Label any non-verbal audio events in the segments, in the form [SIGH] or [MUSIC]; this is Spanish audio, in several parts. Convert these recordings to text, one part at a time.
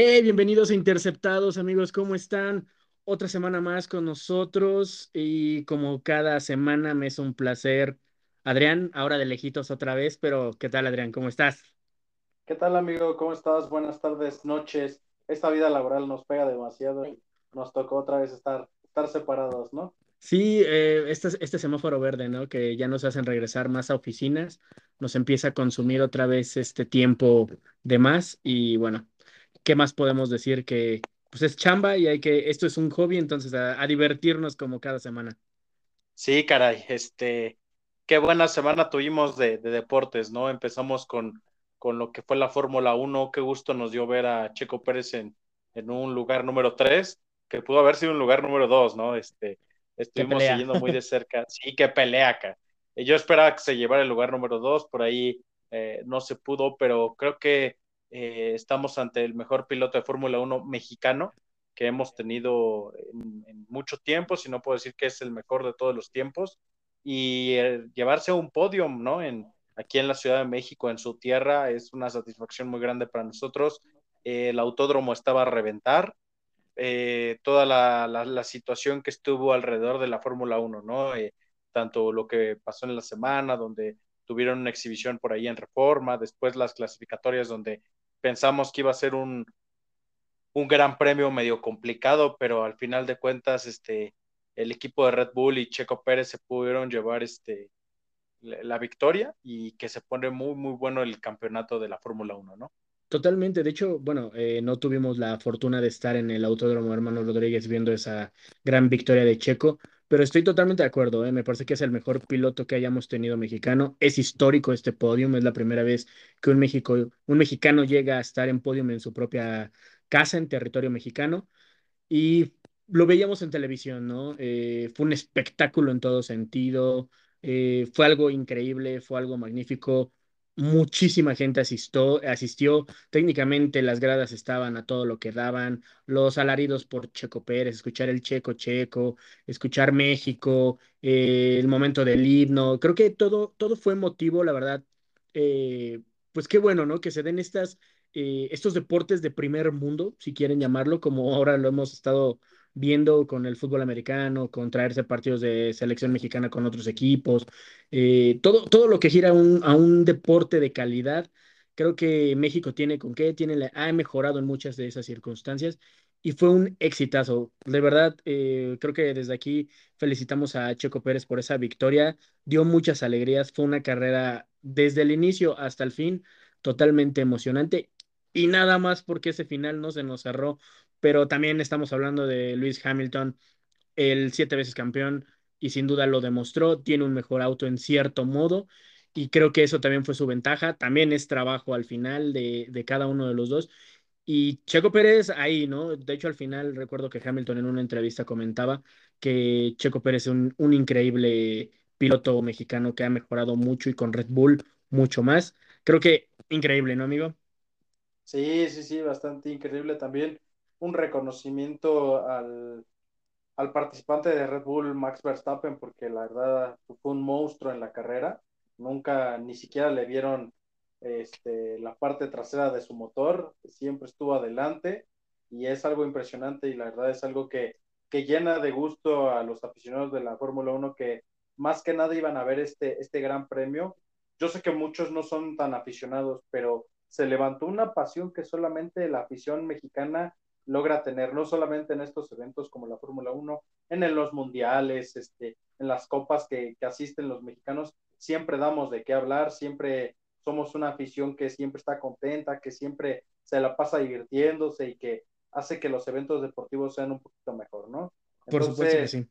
Hey, bienvenidos a Interceptados, amigos, ¿cómo están? Otra semana más con nosotros y como cada semana me es un placer. Adrián, ahora de lejitos otra vez, pero ¿qué tal, Adrián? ¿Cómo estás? ¿Qué tal, amigo? ¿Cómo estás? Buenas tardes, noches. Esta vida laboral nos pega demasiado y nos tocó otra vez estar, estar separados, ¿no? Sí, eh, este, este semáforo verde, ¿no? Que ya nos hacen regresar más a oficinas, nos empieza a consumir otra vez este tiempo de más y bueno, ¿qué más podemos decir que pues es chamba y hay que, esto es un hobby, entonces a, a divertirnos como cada semana. Sí, caray, este, qué buena semana tuvimos de, de deportes, ¿no? Empezamos con, con lo que fue la Fórmula Uno, qué gusto nos dio ver a Checo Pérez en, en un lugar número 3, que pudo haber sido un lugar número 2, ¿no? Este, estuvimos siguiendo muy de [LAUGHS] cerca, sí, qué pelea acá. Yo esperaba que se llevara el lugar número 2, por ahí eh, no se pudo, pero creo que eh, estamos ante el mejor piloto de Fórmula Uno mexicano que hemos tenido en, en, mucho tiempo, si no puedo decir que es el mejor de todos los tiempos, y eh, llevarse a un podio, ¿no? En, aquí en la Ciudad de México, en su tierra, es una satisfacción muy grande para nosotros. Eh, el autódromo estaba a reventar, eh, toda la, la, la, situación que estuvo alrededor de la Fórmula 1, ¿no? Eh, tanto lo que pasó en la semana, donde tuvieron una exhibición por ahí en Reforma, después las clasificatorias donde pensamos que iba a ser un, un gran premio medio complicado, pero al final de cuentas, este, el equipo de Red Bull y Checo Pérez se pudieron llevar este, la victoria y que se pone muy, muy bueno el campeonato de la Fórmula 1, ¿no? Totalmente, de hecho, bueno, eh, no tuvimos la fortuna de estar en el Autódromo Hermano Rodríguez viendo esa gran victoria de Checo, pero estoy totalmente de acuerdo, eh, me parece que es el mejor piloto que hayamos tenido mexicano, es histórico este podium, es la primera vez que un, México, un mexicano llega a estar en podium en su propia casa, en territorio mexicano, y lo veíamos en televisión, ¿no? Eh, fue un espectáculo en todo sentido, eh, fue algo increíble, fue algo magnífico. Muchísima gente asistió, asistió. Técnicamente las gradas estaban a todo lo que daban. Los alaridos por Checo Pérez, escuchar el Checo Checo, escuchar México, eh, el momento del himno. Creo que todo, todo fue emotivo, la verdad. Eh, pues qué bueno, ¿no? Que se den estas, eh, estos deportes de primer mundo, si quieren llamarlo, como ahora lo hemos estado viendo con el fútbol americano, con traerse partidos de selección mexicana con otros equipos, eh, todo, todo lo que gira a un deporte de calidad. Creo que México tiene con qué, tiene, ha mejorado en muchas de esas circunstancias y fue un exitazo. De verdad, eh, creo que desde aquí felicitamos a Checo Pérez por esa victoria. Dio muchas alegrías, fue una carrera desde el inicio hasta el fin totalmente emocionante y nada más porque ese final no se nos cerró pero también estamos hablando de Lewis Hamilton, el siete veces campeón, y sin duda lo demostró, tiene un mejor auto en cierto modo, y creo que eso también fue su ventaja, también es trabajo al final de, de cada uno de los dos. Y Checo Pérez ahí, ¿no? De hecho, al final recuerdo que Hamilton en una entrevista comentaba que Checo Pérez es un, un increíble piloto mexicano que ha mejorado mucho y con Red Bull mucho más. Creo que increíble, ¿no, amigo? Sí, sí, sí, bastante increíble también. Un reconocimiento al, al participante de Red Bull, Max Verstappen, porque la verdad fue un monstruo en la carrera. Nunca, ni siquiera le vieron este, la parte trasera de su motor, siempre estuvo adelante y es algo impresionante y la verdad es algo que, que llena de gusto a los aficionados de la Fórmula 1 que más que nada iban a ver este, este gran premio. Yo sé que muchos no son tan aficionados, pero se levantó una pasión que solamente la afición mexicana logra tener, no solamente en estos eventos como la Fórmula 1, en los mundiales, este, en las copas que, que, asisten los mexicanos, siempre damos de qué hablar, siempre somos una afición que siempre está contenta, que siempre se la pasa divirtiéndose y que hace que los eventos deportivos sean un poquito mejor, ¿no? Por supuesto que sí.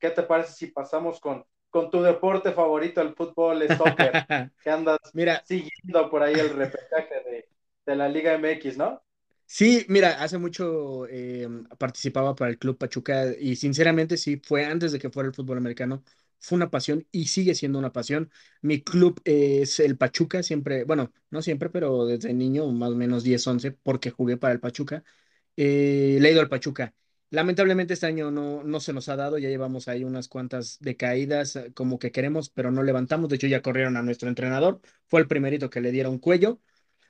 ¿qué te parece si pasamos con, con tu deporte favorito, el fútbol, el soccer, [LAUGHS] que andas Mira, siguiendo por ahí el repechaje de, de la Liga MX, ¿no? Sí, mira, hace mucho eh, participaba para el Club Pachuca y sinceramente sí, fue antes de que fuera el fútbol americano, fue una pasión y sigue siendo una pasión. Mi club es el Pachuca, siempre, bueno, no siempre, pero desde niño, más o menos 10 11 porque jugué para el Pachuca. Eh, le he al Pachuca. Lamentablemente este año no, no se nos ha dado, ya llevamos ahí unas cuantas decaídas eh, como que queremos, pero no levantamos. De hecho, ya corrieron a nuestro entrenador, fue el primerito que le dieron cuello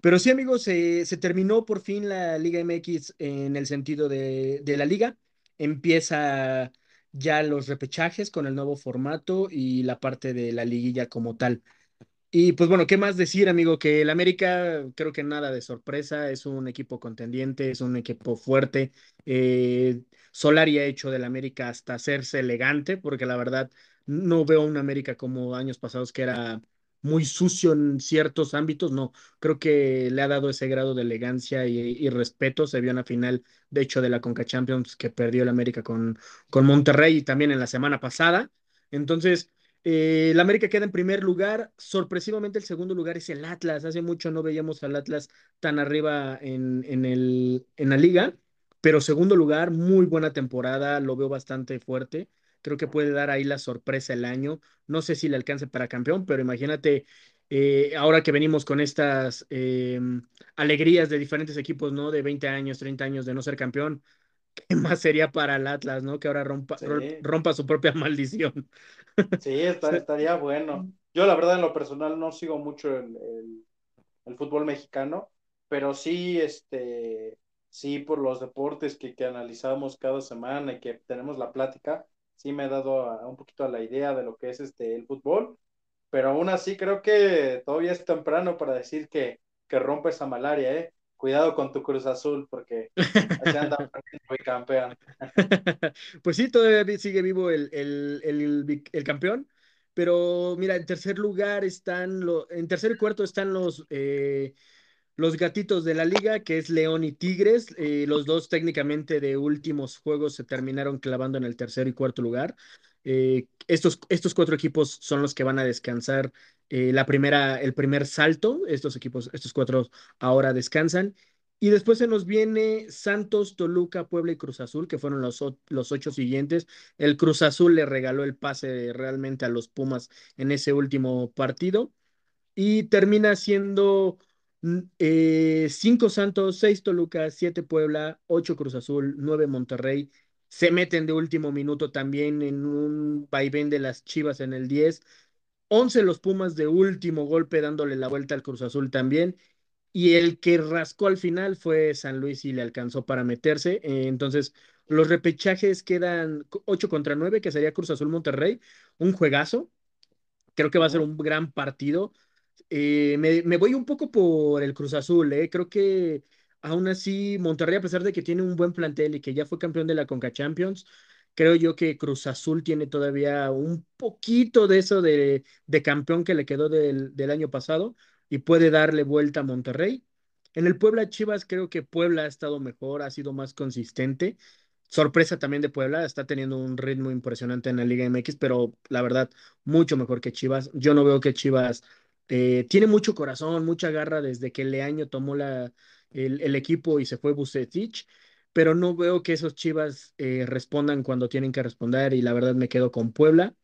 Pero sí, amigos, se, terminó por fin la Liga MX en el sentido de, de la liga. Empieza ya los repechajes con el nuevo formato y la parte de la liguilla como tal. Y pues bueno, ¿qué más decir, amigo? Que el América, creo que nada de sorpresa, es un equipo contendiente, es un equipo fuerte. Eh, Solari ha hecho del América hasta hacerse elegante, porque la verdad no veo un América como años pasados que era muy sucio en ciertos ámbitos, no, creo que le ha dado ese grado de elegancia y, y respeto. Se vio en la final, de hecho, de la Conca Champions que perdió el América con, con Monterrey y también en la semana pasada. Entonces, eh, el América queda en primer lugar. Sorpresivamente, el segundo lugar es el Atlas. Hace mucho no veíamos al Atlas tan arriba en, en, el, en la liga. Pero segundo lugar, muy buena temporada. Lo veo bastante fuerte. Creo que puede dar ahí la sorpresa el año. No sé si le alcance para campeón, pero imagínate, eh, ahora que venimos con estas eh, alegrías de diferentes equipos, ¿no? De 20 años, 30 años de no ser campeón. ¿Qué más sería para el Atlas, ¿no? Que ahora rompa, Sí, rompa su propia [LAUGHS] maldición. sí, está, estaría bueno. Yo la verdad en lo personal no sigo mucho el, el- el fútbol mexicano, pero sí, este, sí por los deportes que, que analizamos cada semana y que tenemos la plática, sí me he dado a- un poquito a la idea de lo que es este el fútbol, pero aún así creo que todavía es temprano para decir que, que rompe esa malaria, ¿eh? Cuidado con tu Cruz Azul, porque así anda perdiendo campeón. [LAUGHS] Pues sí, todavía sigue vivo el, el, el, el campeón, pero mira, en tercer lugar están los, en tercer cuarto están los, eh, los gatitos de la liga, que es León y Tigres. eh, los dos técnicamente de últimos juegos se terminaron clavando en el tercer y cuarto lugar. Eh, estos, estos cuatro equipos son los que van a descansar eh, la primera, el primer salto. Estos equipos, estos cuatro ahora descansan. Y después se nos viene Santos, Toluca, Puebla y Cruz Azul, que fueron los, los ocho siguientes. El Cruz Azul le regaló el pase realmente a los Pumas en ese último partido y termina siendo eh, cinco Santos, seis Toluca, siete Puebla, ocho Cruz Azul, nueve Monterrey. Se meten de último minuto también en un vaivén de las Chivas en el 10. 11 los Pumas de último golpe dándole la vuelta al Cruz Azul también. Y el que rascó al final fue San Luis y le alcanzó para meterse. Eh, entonces, los repechajes quedan 8 contra 9, que sería Cruz Azul Monterrey. Un juegazo. Creo que va a ser un gran partido. Eh, me, voy un poco por el Cruz Azul, eh. Creo que aún así Monterrey, a pesar de que tiene un buen plantel y que ya fue campeón de la Conca Champions, creo yo que Cruz Azul tiene todavía un poquito de eso de, de campeón que le quedó del, del año pasado y puede darle vuelta a Monterrey. En el Puebla Chivas, creo que Puebla ha estado mejor, ha sido más consistente. Sorpresa también de Puebla, está teniendo un ritmo impresionante en la Liga MX, pero la verdad, mucho mejor que Chivas. Yo no veo que Chivas eh, tiene mucho corazón, mucha garra desde que Leaño tomó la, el, el equipo y se fue Bucetich, pero no veo que esos Chivas eh, respondan cuando tienen que responder y la verdad me quedo con Puebla.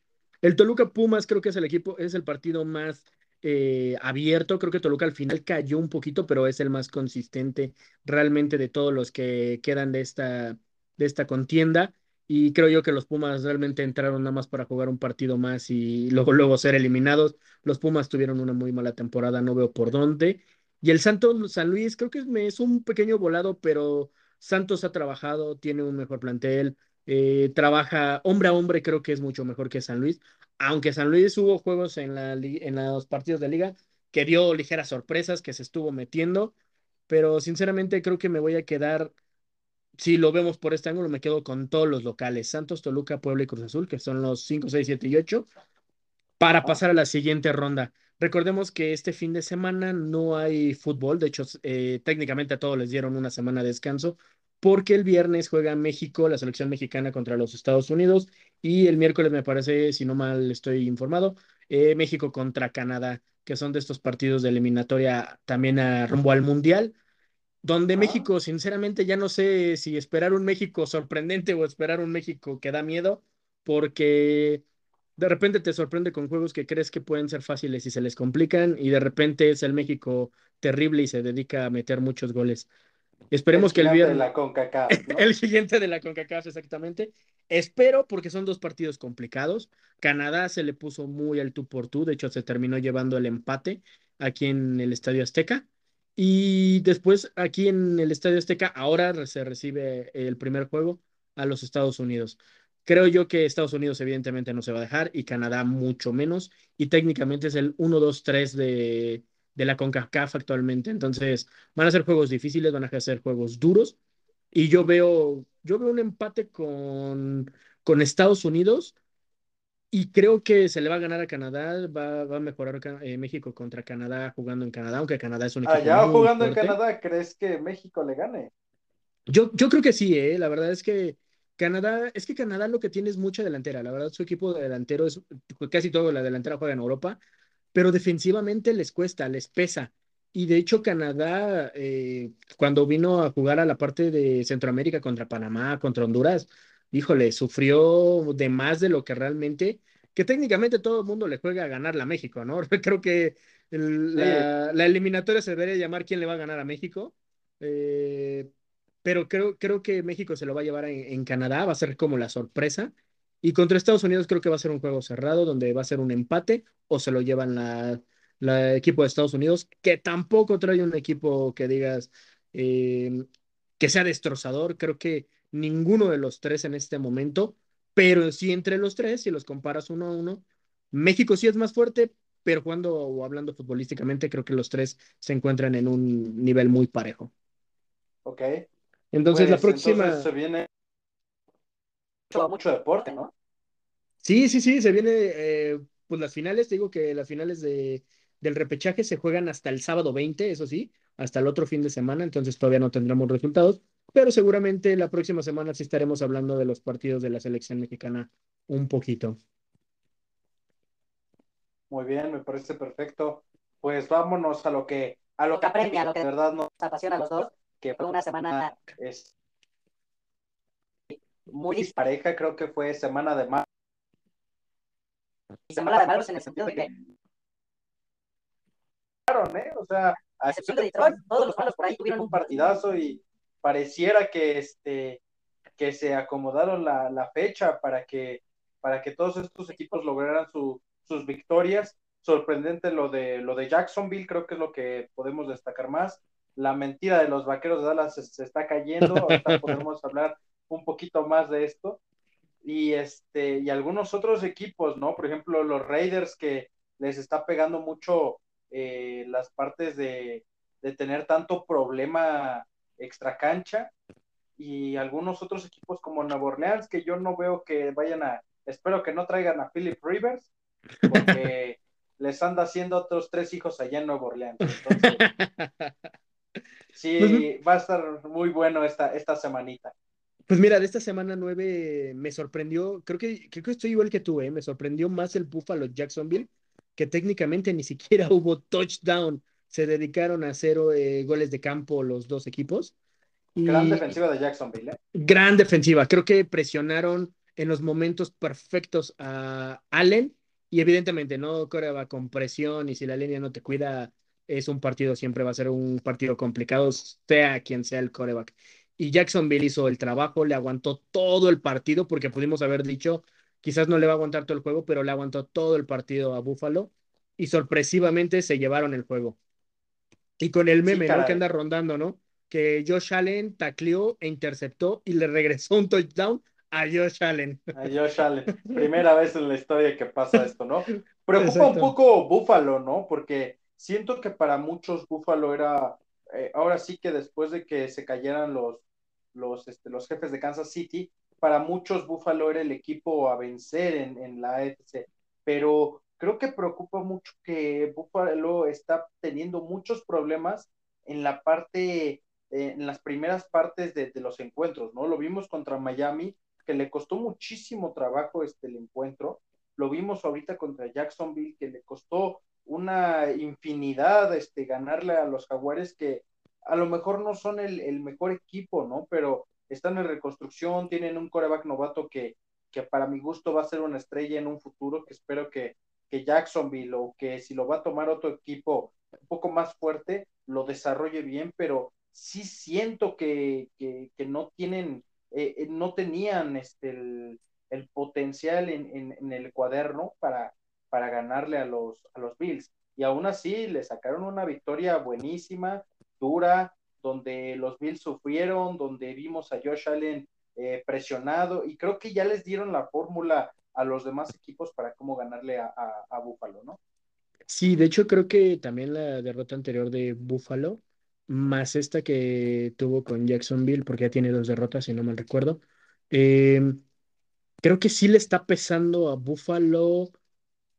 El Toluca Pumas creo que es el equipo, es el partido más eh, abierto. Creo que Toluca al final cayó un poquito, pero es el más consistente realmente de todos los que quedan de esta, de esta contienda. Y creo yo que los Pumas realmente entraron nada más para jugar un partido más y luego, luego ser eliminados. Los Pumas tuvieron una muy mala temporada, no veo por dónde. Y el Santos San Luis, creo que es, un pequeño volado, pero Santos ha trabajado, tiene un mejor plantel, eh, trabaja hombre a hombre, creo que es mucho mejor que San Luis. Aunque San Luis hubo juegos en, la, en los partidos de liga que dio ligeras sorpresas, que se estuvo metiendo, pero sinceramente creo que me voy a quedar, si lo vemos por este ángulo, me quedo con todos los locales, Santos, Toluca, Puebla y Cruz Azul, que son los 5 6 7 y 8 para ajá. pasar a la siguiente ronda. Recordemos que este fin de semana no hay fútbol, de hecho, eh, técnicamente a todos les dieron una semana de descanso, porque el viernes juega México, la selección mexicana contra los Estados Unidos, y el miércoles me parece, si no mal estoy informado, eh, México contra Canadá, que son de estos partidos de eliminatoria también a rumbo al Mundial donde. México, sinceramente, ya no sé si esperar un México sorprendente o esperar un México que da miedo, porque de repente te sorprende con juegos que crees que pueden ser fáciles y se les complican, y de repente es el México terrible y se dedica a meter muchos goles. El Esperemos que el gigante de viernes, la CONCACAF, [LAUGHS] el siguiente de la CONCACAF, exactamente. Espero porque son dos partidos complicados. Canadá se le puso muy al tú por tú, de hecho se terminó llevando el empate aquí en el Estadio Azteca. Y después aquí en el Estadio Azteca, ahora se recibe el primer juego a los Estados Unidos. Creo yo que Estados Unidos evidentemente no se va a dejar y Canadá mucho menos. Y técnicamente es el 1-2-3 de, de la CONCACAF actualmente. Entonces van a ser juegos difíciles, van a ser juegos duros. Y yo veo, yo veo un empate con, con Estados Unidos y creo que se le va a ganar a Canadá, va, va a mejorar eh, México contra Canadá jugando en Canadá, aunque Canadá es un equipo Allá muy jugando en fuerte. Canadá, ¿crees que México le gane? Yo, yo creo que sí, ¿eh? La verdad es que Canadá, es que Canadá lo que tiene es mucha delantera. La verdad, su equipo de delantero es casi todo la delantera juega en Europa, pero defensivamente les cuesta, les pesa. Y de hecho, Canadá, eh, cuando vino a jugar a la parte de Centroamérica contra Panamá, contra Honduras, híjole, sufrió de más de lo que realmente, que técnicamente todo el mundo le juega a ganarle a México, ¿no? [LAUGHS] Creo que el- la, la eliminatoria se debería llamar quién le va a ganar a México. Eh, pero creo, creo que México se lo va a llevar en, en Canadá, va a ser como la sorpresa. Y contra Estados Unidos creo que va a ser un juego cerrado, donde va a ser un empate o se lo llevan la, la equipo de Estados Unidos, que tampoco trae un equipo que digas eh, que sea destrozador. Creo que ninguno de los tres en este momento, pero sí entre los tres, si los comparas uno a uno, México sí es más fuerte, pero jugando o hablando futbolísticamente, creo que los tres se encuentran en un nivel muy parejo. ok. Entonces, la Pues próxima. entonces se viene mucho, mucho deporte, ¿no? Sí, sí, sí, se viene. eh, pues las finales, te digo que las finales de, del repechaje se juegan hasta el sábado 20, eso sí, hasta el otro fin de semana, entonces todavía no tendremos resultados, pero seguramente la próxima semana sí estaremos hablando de los partidos de la selección mexicana un poquito. Muy bien, me parece perfecto. Pues vámonos a lo que, a lo que apremia, a lo que de verdad nos apasiona a los dos, que fue una semana es muy dispareja, creo que fue semana de malos. semana de malos en el sentido de que, ¿eh? O sea, a excepción de Detroit, todos los malos por ahí tuvieron un partidazo y pareciera que este que se acomodaron la, la fecha para que para que todos estos equipos lograran su, sus victorias. Sorprendente lo de lo de Jacksonville, creo que es lo que podemos destacar más. La mentira de los vaqueros de Dallas se, se está cayendo, ahorita [LAUGHS] podemos hablar un poquito más de esto. Y este, y algunos otros equipos, ¿no? Por ejemplo, los Raiders que les está pegando mucho eh, las partes de, de tener tanto problema extra cancha y algunos otros equipos como Nueva Orleans que yo no veo que vayan a, espero que no traigan a Philip Rivers porque [LAUGHS] les anda haciendo otros tres hijos allá en Nueva Orleans. Entonces, [LAUGHS] sí, Pues- va a estar muy bueno esta, esta semanita. Pues mira, de esta semana 9 me sorprendió, creo que, creo que estoy igual que tú, ¿eh? Me sorprendió más el Buffalo Jacksonville, que técnicamente ni siquiera [LAUGHS] hubo touchdown. Se dedicaron a hacer eh, goles de campo los dos equipos. Y Gran defensiva de Jacksonville. ¿eh? gran defensiva. Creo que presionaron en los momentos perfectos a Allen y evidentemente no coreaba con presión y si la línea no te cuida, es un partido, siempre va a ser un partido complicado, sea quien sea el coreback. Y Jacksonville hizo el trabajo, le aguantó todo el partido, porque pudimos haber dicho, quizás no le va a aguantar todo el juego, pero le aguantó todo el partido a Buffalo y sorpresivamente se llevaron el juego. Y con el meme, ¿no? Que anda rondando, ¿no? Que Josh Allen tacleó e interceptó y le regresó un touchdown a Josh Allen. A Josh Allen. Primera vez en la historia que pasa esto, ¿no? Preocupa Exacto. un poco Buffalo, ¿no? Porque siento que para muchos Buffalo era, eh, ahora sí que después de que se cayeran los, los, este, los jefes de Kansas City, para muchos Buffalo era el equipo a vencer en, en la AFC, pero creo que preocupa mucho que Buffalo está teniendo muchos problemas en la parte, eh, en las primeras partes de, los encuentros, ¿no? Lo vimos contra Miami, que le costó muchísimo trabajo este, el encuentro. Lo vimos ahorita contra Jacksonville, que le costó una infinidad este, ganarle a los Jaguares, que a lo mejor no son el, el mejor equipo, ¿no? Pero están en reconstrucción, tienen un coreback novato que, que para mi gusto va a ser una estrella en un futuro, que espero que, que Jacksonville o que si lo va a tomar otro equipo un poco más fuerte, lo desarrolle bien, pero sí siento que, que, no tienen eh, no tenían este, el, potencial en, en, en, el cuaderno para, para ganarle a los, a los Bills. Y aún así le sacaron una victoria buenísima. dura, donde los Bills sufrieron, donde vimos a Josh Allen eh, presionado y creo que ya les dieron la fórmula a los demás equipos para cómo ganarle a, a, Buffalo, ¿no? Sí, de hecho creo que también la derrota anterior de Buffalo, más esta que tuvo con Jacksonville, porque ya tiene dos derrotas, si no mal recuerdo, eh, creo que sí le está pesando a Buffalo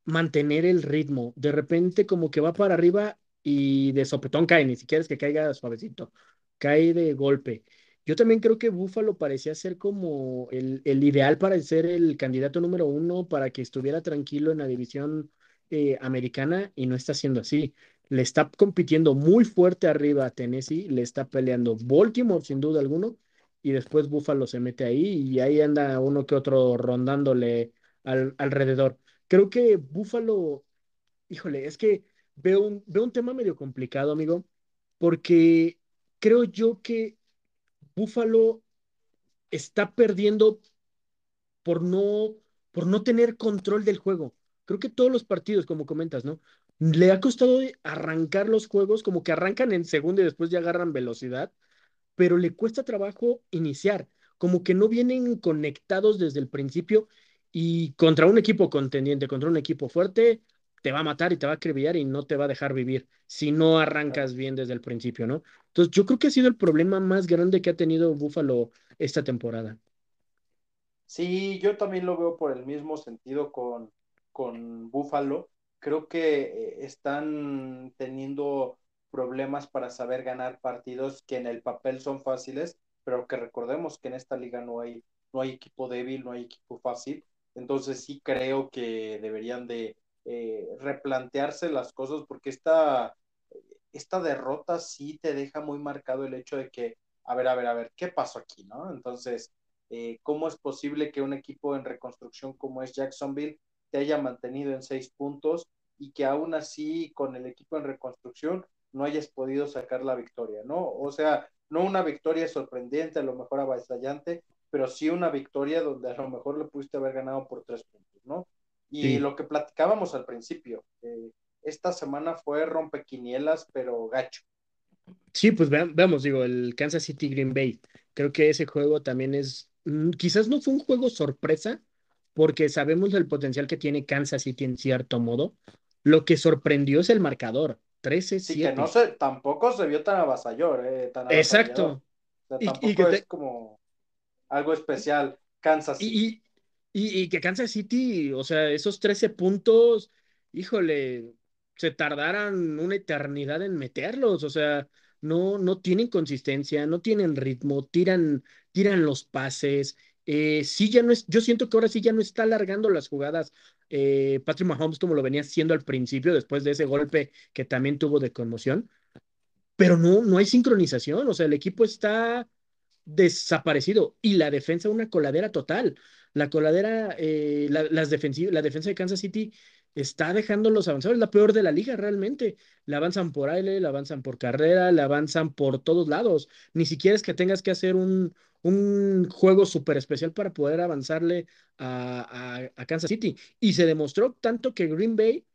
mantener el ritmo. De repente como que va para arriba y de sopetón cae, ni siquiera es que caiga suavecito, cae de golpe. Yo también creo que Buffalo parecía ser como el, el ideal para ser el candidato número uno, para que estuviera tranquilo en la división eh, americana y no está siendo así. Le está compitiendo muy fuerte arriba a Tennessee, le está peleando Baltimore sin duda alguno y después Buffalo se mete ahí y ahí anda uno que otro rondándole al, alrededor. Creo que Buffalo, híjole, es que veo un, veo un tema medio complicado, amigo, porque creo yo que Buffalo está perdiendo por no, por no tener control del juego. Creo que todos los partidos, como comentas, ¿no? Le ha costado arrancar los juegos, como que arrancan en segundo y después ya agarran velocidad, pero le cuesta trabajo iniciar, como que no vienen conectados desde el principio y contra un equipo contendiente, contra un equipo fuerte, te va a matar y te va a acribillar y no te va a dejar vivir si no arrancas bien desde el principio, ¿no? Entonces, yo creo que ha sido el problema más grande que ha tenido Buffalo esta temporada. Sí, yo también lo veo por el mismo sentido con, con Buffalo. Creo que eh, están teniendo problemas para saber ganar partidos que en el papel son fáciles, pero que recordemos que en esta liga no hay, no hay equipo débil, no hay equipo fácil. Entonces sí creo que deberían de eh, replantearse las cosas porque esta, esta derrota sí te deja muy marcado el hecho de que, a ver, a ver, a ver, ¿qué pasó aquí, no? Entonces, eh, ¿cómo es posible que un equipo en reconstrucción como es Jacksonville te haya mantenido en seis puntos y que aún así con el equipo en reconstrucción no hayas podido sacar la victoria, ¿no? O sea, no una victoria sorprendente, a lo mejor avasallante, pero sí una victoria donde a lo mejor le pudiste haber ganado por tres puntos, ¿no? Y sí. lo que platicábamos al principio, eh, esta semana fue rompequinielas, pero gacho. Sí, pues veamos, digo, el Kansas City Green Bay. Creo que ese juego también es, mm, quizás no fue un juego sorpresa, porque sabemos el potencial que tiene Kansas City en cierto modo. Lo que sorprendió es el marcador. 13 Sí, que no se, tampoco se vio tan avasallador, eh, tan. Exacto. O sea, tampoco y, y que te... es como algo especial. Kansas City. Y, y, y, que Kansas City, o sea, esos 13 puntos, híjole, se tardaran una eternidad en meterlos, o sea, no, no tienen consistencia, no tienen ritmo, tiran, tiran los pases. Eh, sí, ya no es, yo siento que ahora sí ya no está alargando las jugadas eh, Patrick Mahomes como lo venía haciendo al principio, después de ese golpe que también tuvo de conmoción, pero no, no hay sincronización, o sea, el equipo está desaparecido y la defensa una coladera total. La coladera, eh, la, las la defensa de Kansas City está dejando los avanzados, es la peor de la liga realmente. La avanzan por aire, la avanzan por carrera, la avanzan por todos lados. Ni siquiera es que tengas que hacer un, un juego súper especial para poder avanzarle a, a, a, Kansas City. Y se demostró tanto que Green Bay,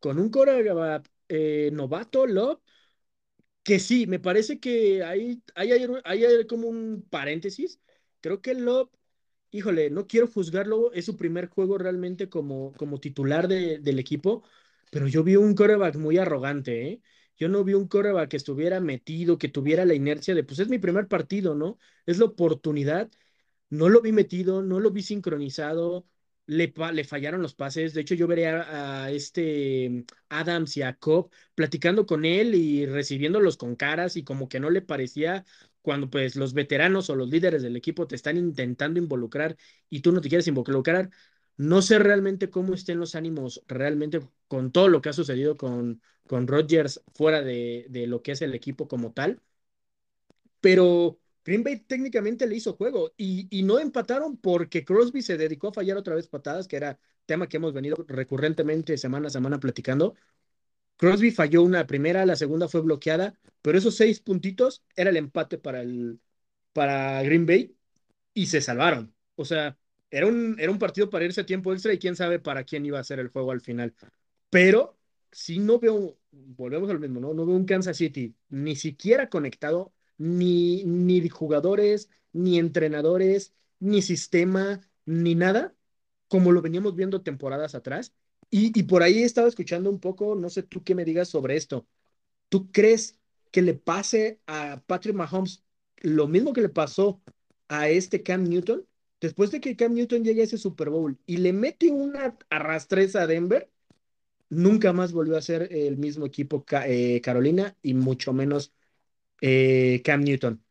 con un coreback eh, novato, Love, que sí, me parece que hay, hay, hay, hay como un paréntesis. Creo que Love híjole, no quiero juzgarlo, es su primer juego realmente como, como titular de, del equipo, pero yo vi un coreback muy arrogante, ¿eh? Yo no vi un coreback que estuviera metido, que tuviera la inercia de, pues es mi primer partido, ¿no? Es la oportunidad. No lo vi metido, no lo vi sincronizado, le, le fallaron los pases. De hecho, yo veré a, a, este Adams y a Cobb platicando con él y recibiéndolos con caras y como que no le parecía cuando pues los veteranos o los líderes del equipo te están intentando involucrar y tú no te quieres involucrar. No sé realmente cómo estén los ánimos realmente con todo lo que ha sucedido con, con Rodgers fuera de, de lo que es el equipo como tal. Pero Green Bay técnicamente le hizo juego y, y, no empataron porque Crosby se dedicó a fallar otra vez patadas, que era tema que hemos venido recurrentemente semana a semana platicando. Crosby falló una primera, la segunda fue bloqueada, pero esos seis puntitos era el empate para, el, para Green Bay y se salvaron. O sea, era un, era un partido para irse a tiempo extra y quién sabe para quién iba a ser el juego al final. Pero si no veo, volvemos al mismo, ¿no? No veo un Kansas City ni siquiera conectado, ni, ni jugadores, ni entrenadores, ni sistema, ni nada, como lo veníamos viendo temporadas atrás. Y, por ahí estaba escuchando un poco, no sé tú qué me digas sobre esto. ¿Tú crees que le pase a Patrick Mahomes lo mismo que le pasó a este Cam Newton? Después de que Cam Newton llegue a ese Super Bowl y le mete una arrastreza a Denver, nunca más volvió a ser el mismo equipo eh, Carolina y mucho menos eh, Cam Newton.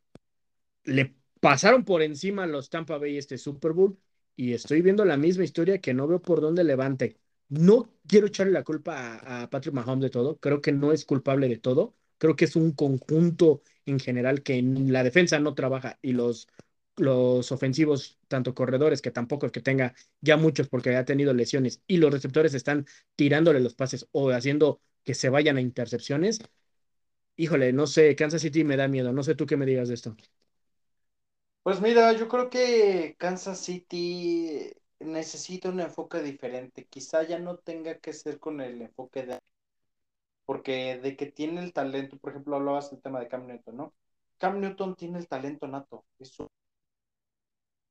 Le pasaron por encima los Tampa Bay este Super Bowl y estoy viendo la misma historia que no veo por dónde levante. No quiero echarle la culpa a, Patrick Mahomes de todo, creo que no es culpable de todo, creo que es un conjunto en general que en la defensa no trabaja y los los ofensivos, tanto corredores, que tampoco es que tenga ya muchos porque ha tenido lesiones, y los receptores están tirándole los pases o haciendo que se vayan a intercepciones, híjole, no sé, Kansas City me da miedo, no sé tú qué me digas de esto. Pues mira, yo creo que Kansas City necesita un enfoque diferente, quizá ya no tenga que ser con el enfoque de... Porque de que tiene el talento, por ejemplo, hablabas del tema de Cam Newton, ¿no? Cam Newton tiene el talento nato, es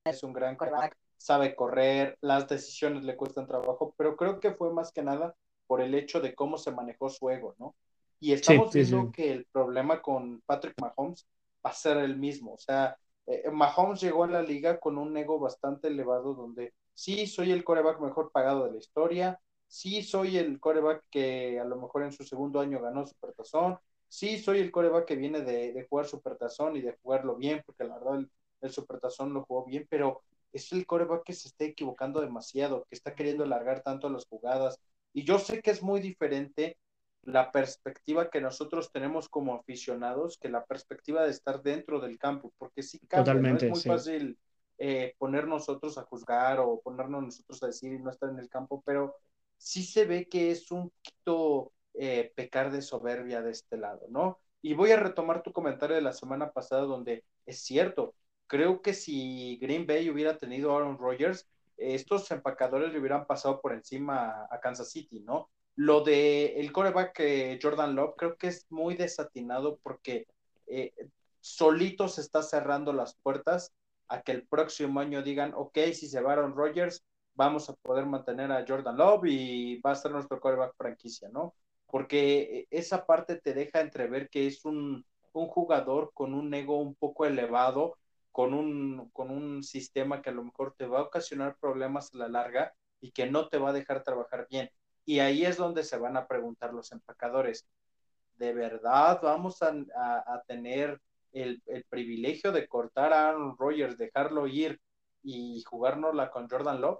es un gran crack, sabe correr, las decisiones le cuestan trabajo, pero creo que fue más que nada por el hecho de cómo se manejó su ego, ¿no? Y estamos viendo que el problema con Patrick Mahomes va a ser el mismo, o sea, eh, Mahomes llegó a la liga con un ego bastante elevado donde sí soy el coreback mejor pagado de la historia, sí soy el coreback que a lo mejor en su segundo año ganó Supertazón, sí soy el coreback que viene de, de jugar Supertazón y de jugarlo bien, porque la verdad el Supertazón lo jugó bien, pero es el coreback que se está equivocando demasiado, que está queriendo alargar tanto las jugadas. Y yo sé que es muy diferente la perspectiva que nosotros tenemos como aficionados que la perspectiva de estar dentro del campo, porque sí cambia, Totalmente, ¿no? es muy fácil eh, poner nosotros a juzgar o ponernos nosotros a decir y no estar en el campo, pero sí se ve que es un poquito eh, pecar de soberbia de este lado, ¿no? Y voy a retomar tu comentario de la semana pasada donde es cierto, creo que si Green Bay hubiera tenido Aaron Rodgers, estos empacadores le hubieran pasado por encima a Kansas City, ¿no? Lo de el coreback eh, Jordan Love creo que es muy desatinado porque eh, solito se está cerrando las puertas a que el próximo año digan, ok, si se va Aaron Rodgers, vamos a poder mantener a Jordan Love y va a ser nuestro coreback franquicia, ¿no? Porque esa parte te deja entrever que es un, un jugador con un ego un poco elevado con un, con un sistema que a lo mejor te va a ocasionar problemas a la larga y que no te va a dejar trabajar bien. Y ahí es donde se van a preguntar los empacadores, ¿de verdad vamos a, a, tener el, el, privilegio de cortar a Aaron Rodgers, dejarlo ir y jugárnosla con Jordan Love?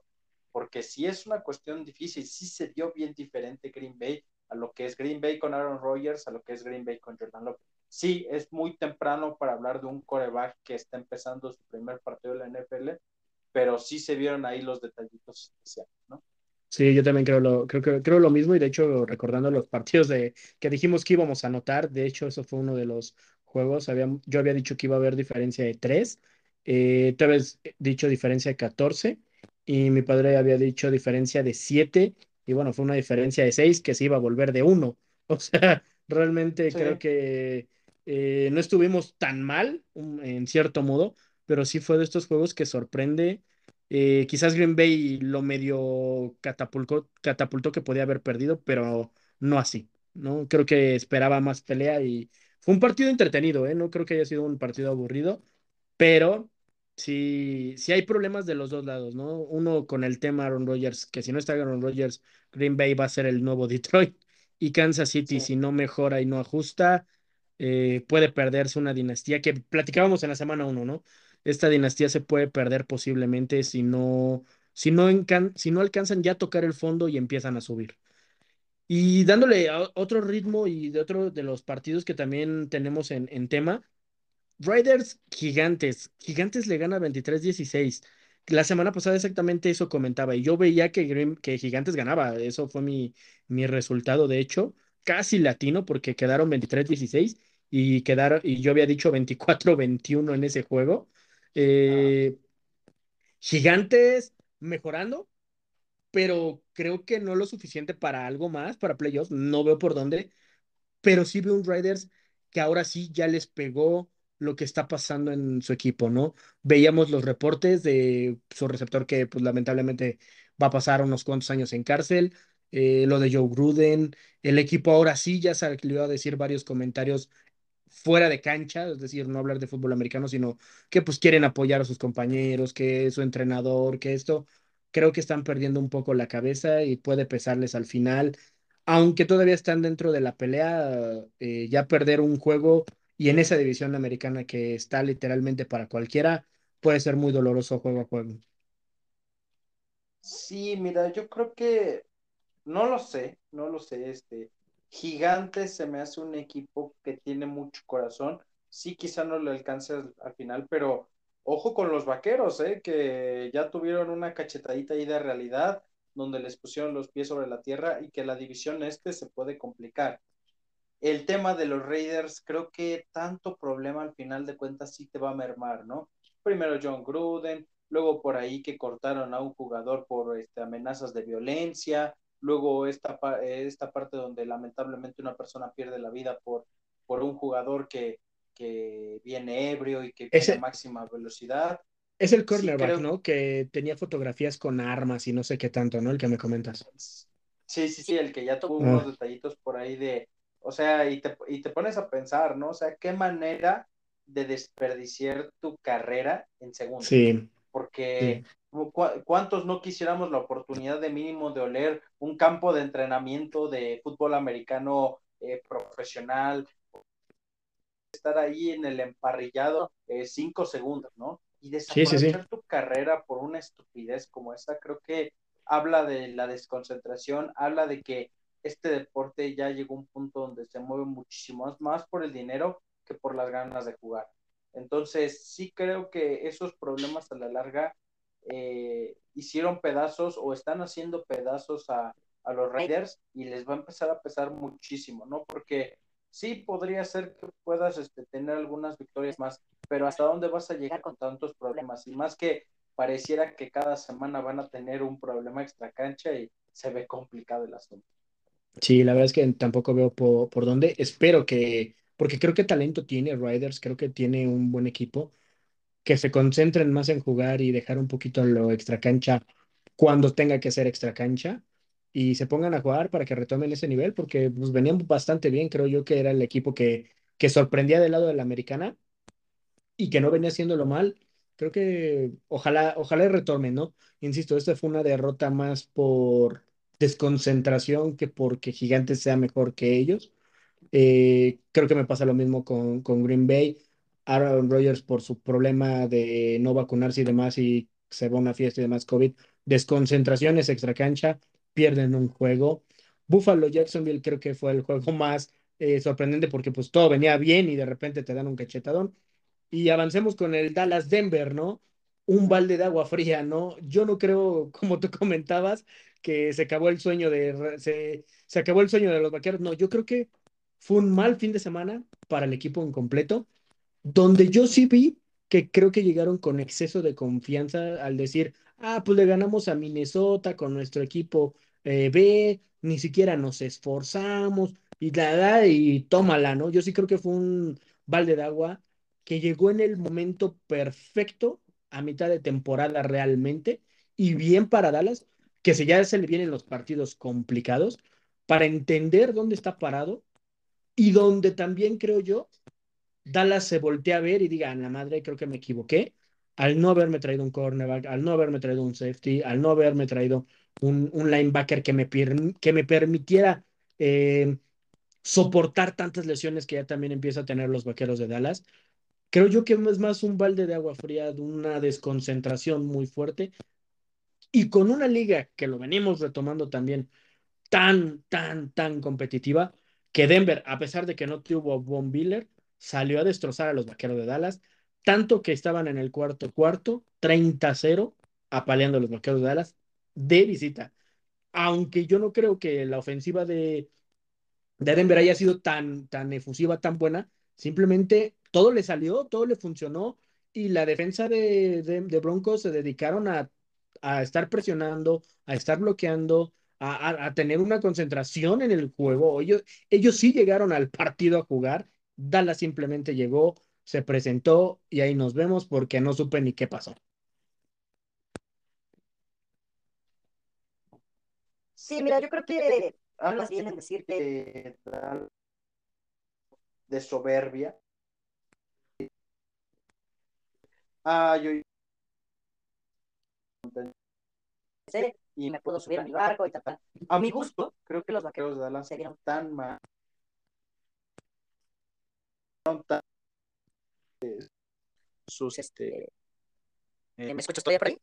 Porque sí es una cuestión difícil, sí se dio bien diferente Green Bay a lo que es Green Bay con Aaron Rodgers, a lo que es Green Bay con Jordan Love sí es muy temprano para hablar de un coreback que está empezando su primer partido de la NFL, pero sí se vieron ahí los detallitos especiales, ¿no? Sí, yo también creo lo, creo, creo, lo mismo y de hecho recordando los partidos de que dijimos que íbamos a anotar, de hecho eso fue uno de los juegos, había, yo había dicho que iba a haber diferencia de 3, eh, tú habías dicho diferencia de 14 y mi padre había dicho diferencia de 7 y bueno, fue una diferencia de 6 que se iba a volver de 1, [LAUGHS] o sea, realmente creo que eh, no estuvimos tan mal, en cierto modo, pero sí fue de estos juegos que sorprende. Eh, quizás Green Bay lo medio catapultó, catapultó que podía haber perdido, pero no así, ¿no? Creo que esperaba más pelea y fue un partido entretenido, ¿eh? No creo que haya sido un partido aburrido, pero sí, sí hay problemas de los dos lados, ¿no? Uno con el tema Aaron Rodgers, que si no está Aaron Rodgers, Green Bay va a ser el nuevo Detroit y Kansas City, si no mejora y no ajusta, eh, puede perderse una dinastía que platicábamos en la semana 1, ¿no? Esta dinastía se puede perder posiblemente si no, si no, si no alcanzan ya a tocar el fondo y empiezan a subir. Y dándole otro ritmo y de otro de los partidos que también tenemos en, en tema, Riders Gigantes. Gigantes le gana 23-16. La semana pasada exactamente eso comentaba y yo veía que, que Gigantes ganaba. Eso fue mi, mi resultado, de hecho. Casi latino porque quedaron 23-16 y quedaron, y yo había dicho 24-21 en ese juego. Eh, gigantes mejorando, pero creo que no lo suficiente para algo más, para playoffs. No veo por dónde, pero sí veo un Riders que ahora sí ya les pegó lo que está pasando en su equipo, ¿no? Veíamos los reportes de su receptor que pues lamentablemente va a pasar unos cuantos años en cárcel, eh, lo de Joe Gruden, el equipo ahora sí ya salió a decir varios comentarios fuera de cancha, es decir, no hablar de fútbol americano, sino que pues quieren apoyar a sus compañeros, que su entrenador, que esto, creo que están perdiendo un poco la cabeza y puede pesarles al final, aunque todavía están dentro de la pelea, eh, ya perder un juego y en esa división americana que está literalmente para cualquiera, puede ser muy doloroso juego a juego. Sí, mira, yo creo que no lo sé, no lo sé, este, Gigantes se me hace un equipo que tiene mucho corazón. Sí, quizá no le alcance al, final, pero ojo con los vaqueros, ¿eh? que ya tuvieron una cachetadita ahí de realidad, donde les pusieron los pies sobre la tierra y que la división este se puede complicar. El tema de los Raiders, creo que tanto problema al final de cuentas sí te va a mermar, ¿no? Primero John Gruden, luego por ahí que cortaron a un jugador por este, amenazas de violencia, luego esta, esta parte donde lamentablemente una persona pierde la vida por, por un jugador que, que viene ebrio y que viene a máxima velocidad. Es el cornerback, ¿no? Que tenía fotografías con armas y no sé qué tanto, ¿no? El que me comentas. Sí, sí, sí, el que ya tuvo unos ah. detallitos por ahí de, o sea, y te, y te pones a pensar, ¿no? O sea, qué manera de desperdiciar tu carrera en segundos. Sí. Porque ¿Cuántos no quisiéramos la oportunidad de mínimo de oler un campo de entrenamiento de fútbol americano eh, profesional? Estar ahí en el emparrillado eh, cinco segundos, ¿no? Y desaprovechar tu carrera por una estupidez como esta, creo que habla de la desconcentración, habla de que este deporte ya llegó a un punto donde se mueve muchísimo más por el dinero que por las ganas de jugar. Entonces, sí creo que esos problemas a la larga eh, hicieron pedazos o están haciendo pedazos a, los Raiders y les va a empezar a pesar muchísimo, ¿no? Porque sí podría ser que puedas este, tener algunas victorias más, pero ¿hasta dónde vas a llegar con tantos problemas? Y más que pareciera que cada semana van a tener un problema extra cancha y se ve complicado el asunto. Sí, la verdad es que tampoco veo por, por dónde. Espero que, porque creo que talento tiene Riders, creo que tiene un buen equipo que se concentren más en jugar y dejar un poquito lo extra cancha cuando tenga que ser extra cancha y se pongan a jugar para que retomen ese nivel, porque pues, venían bastante bien, creo yo que era el equipo que, que sorprendía del lado de la americana y que no venía haciéndolo mal. Creo que ojalá, ojalá retomen, ¿no? Insisto, esta fue una derrota más por desconcentración que porque Gigantes sea mejor que ellos. Eh, creo que me pasa lo mismo con, con Green Bay Aaron Rodgers por su problema de no vacunarse y demás y se va una fiesta y demás COVID, desconcentraciones extra cancha, pierden un juego. Buffalo Jacksonville creo que fue el juego más eh, sorprendente porque pues todo venía bien y de repente te dan un cachetadón. Y avancemos con el Dallas Denver, ¿no? Un balde de agua fría, ¿no? Yo no creo, [LAUGHS] como tú comentabas, que se acabó el sueño de se, se acabó el sueño de los vaqueros. No, yo creo que fue un mal fin de semana para el equipo en completo donde yo sí vi que creo que llegaron con exceso de confianza al decir, ah, pues le ganamos a Minnesota con nuestro equipo eh, B, ni siquiera nos esforzamos y la y tómala, ¿no? Yo sí creo que fue un balde de agua que llegó en el momento perfecto a mitad de temporada realmente y bien para Dallas, que se ya se le vienen los partidos complicados para entender dónde está parado y donde también creo yo Dallas se voltea a ver y diga, la madre, creo que me equivoqué al no haberme traído un cornerback, al no haberme traído un safety, al no haberme traído un, un linebacker que me, que me permitiera eh, soportar tantas lesiones que ya también empieza a tener los vaqueros de Dallas. Creo yo que es más un balde de agua fría, una desconcentración muy fuerte. Y con una liga que lo venimos retomando también tan, tan, tan competitiva, que Denver, a pesar de que no tuvo a Von Biller, salió a destrozar a los vaqueros de Dallas, tanto que estaban en el cuarto cuarto, 30-0, apaleando los vaqueros de Dallas de visita. Aunque yo no creo que la ofensiva de, de Denver haya sido tan, tan efusiva, tan buena, simplemente todo le salió, todo le funcionó y la defensa de, de, Broncos se dedicaron a, a estar presionando, a estar bloqueando, a, a, a tener una concentración en el juego. Ellos, ellos sí llegaron al partido a jugar. Dallas simplemente llegó, se presentó y ahí nos vemos porque no supe ni qué pasó. Sí, mira, yo creo que hablas bien en decir que de soberbia. Ah, yo y me puedo subir a mi barco y tal. A mi gusto, creo que los vaqueros de Dallas se vieron tan mal. tan- sus este eh, ¿Me escuchas todavía por ahí?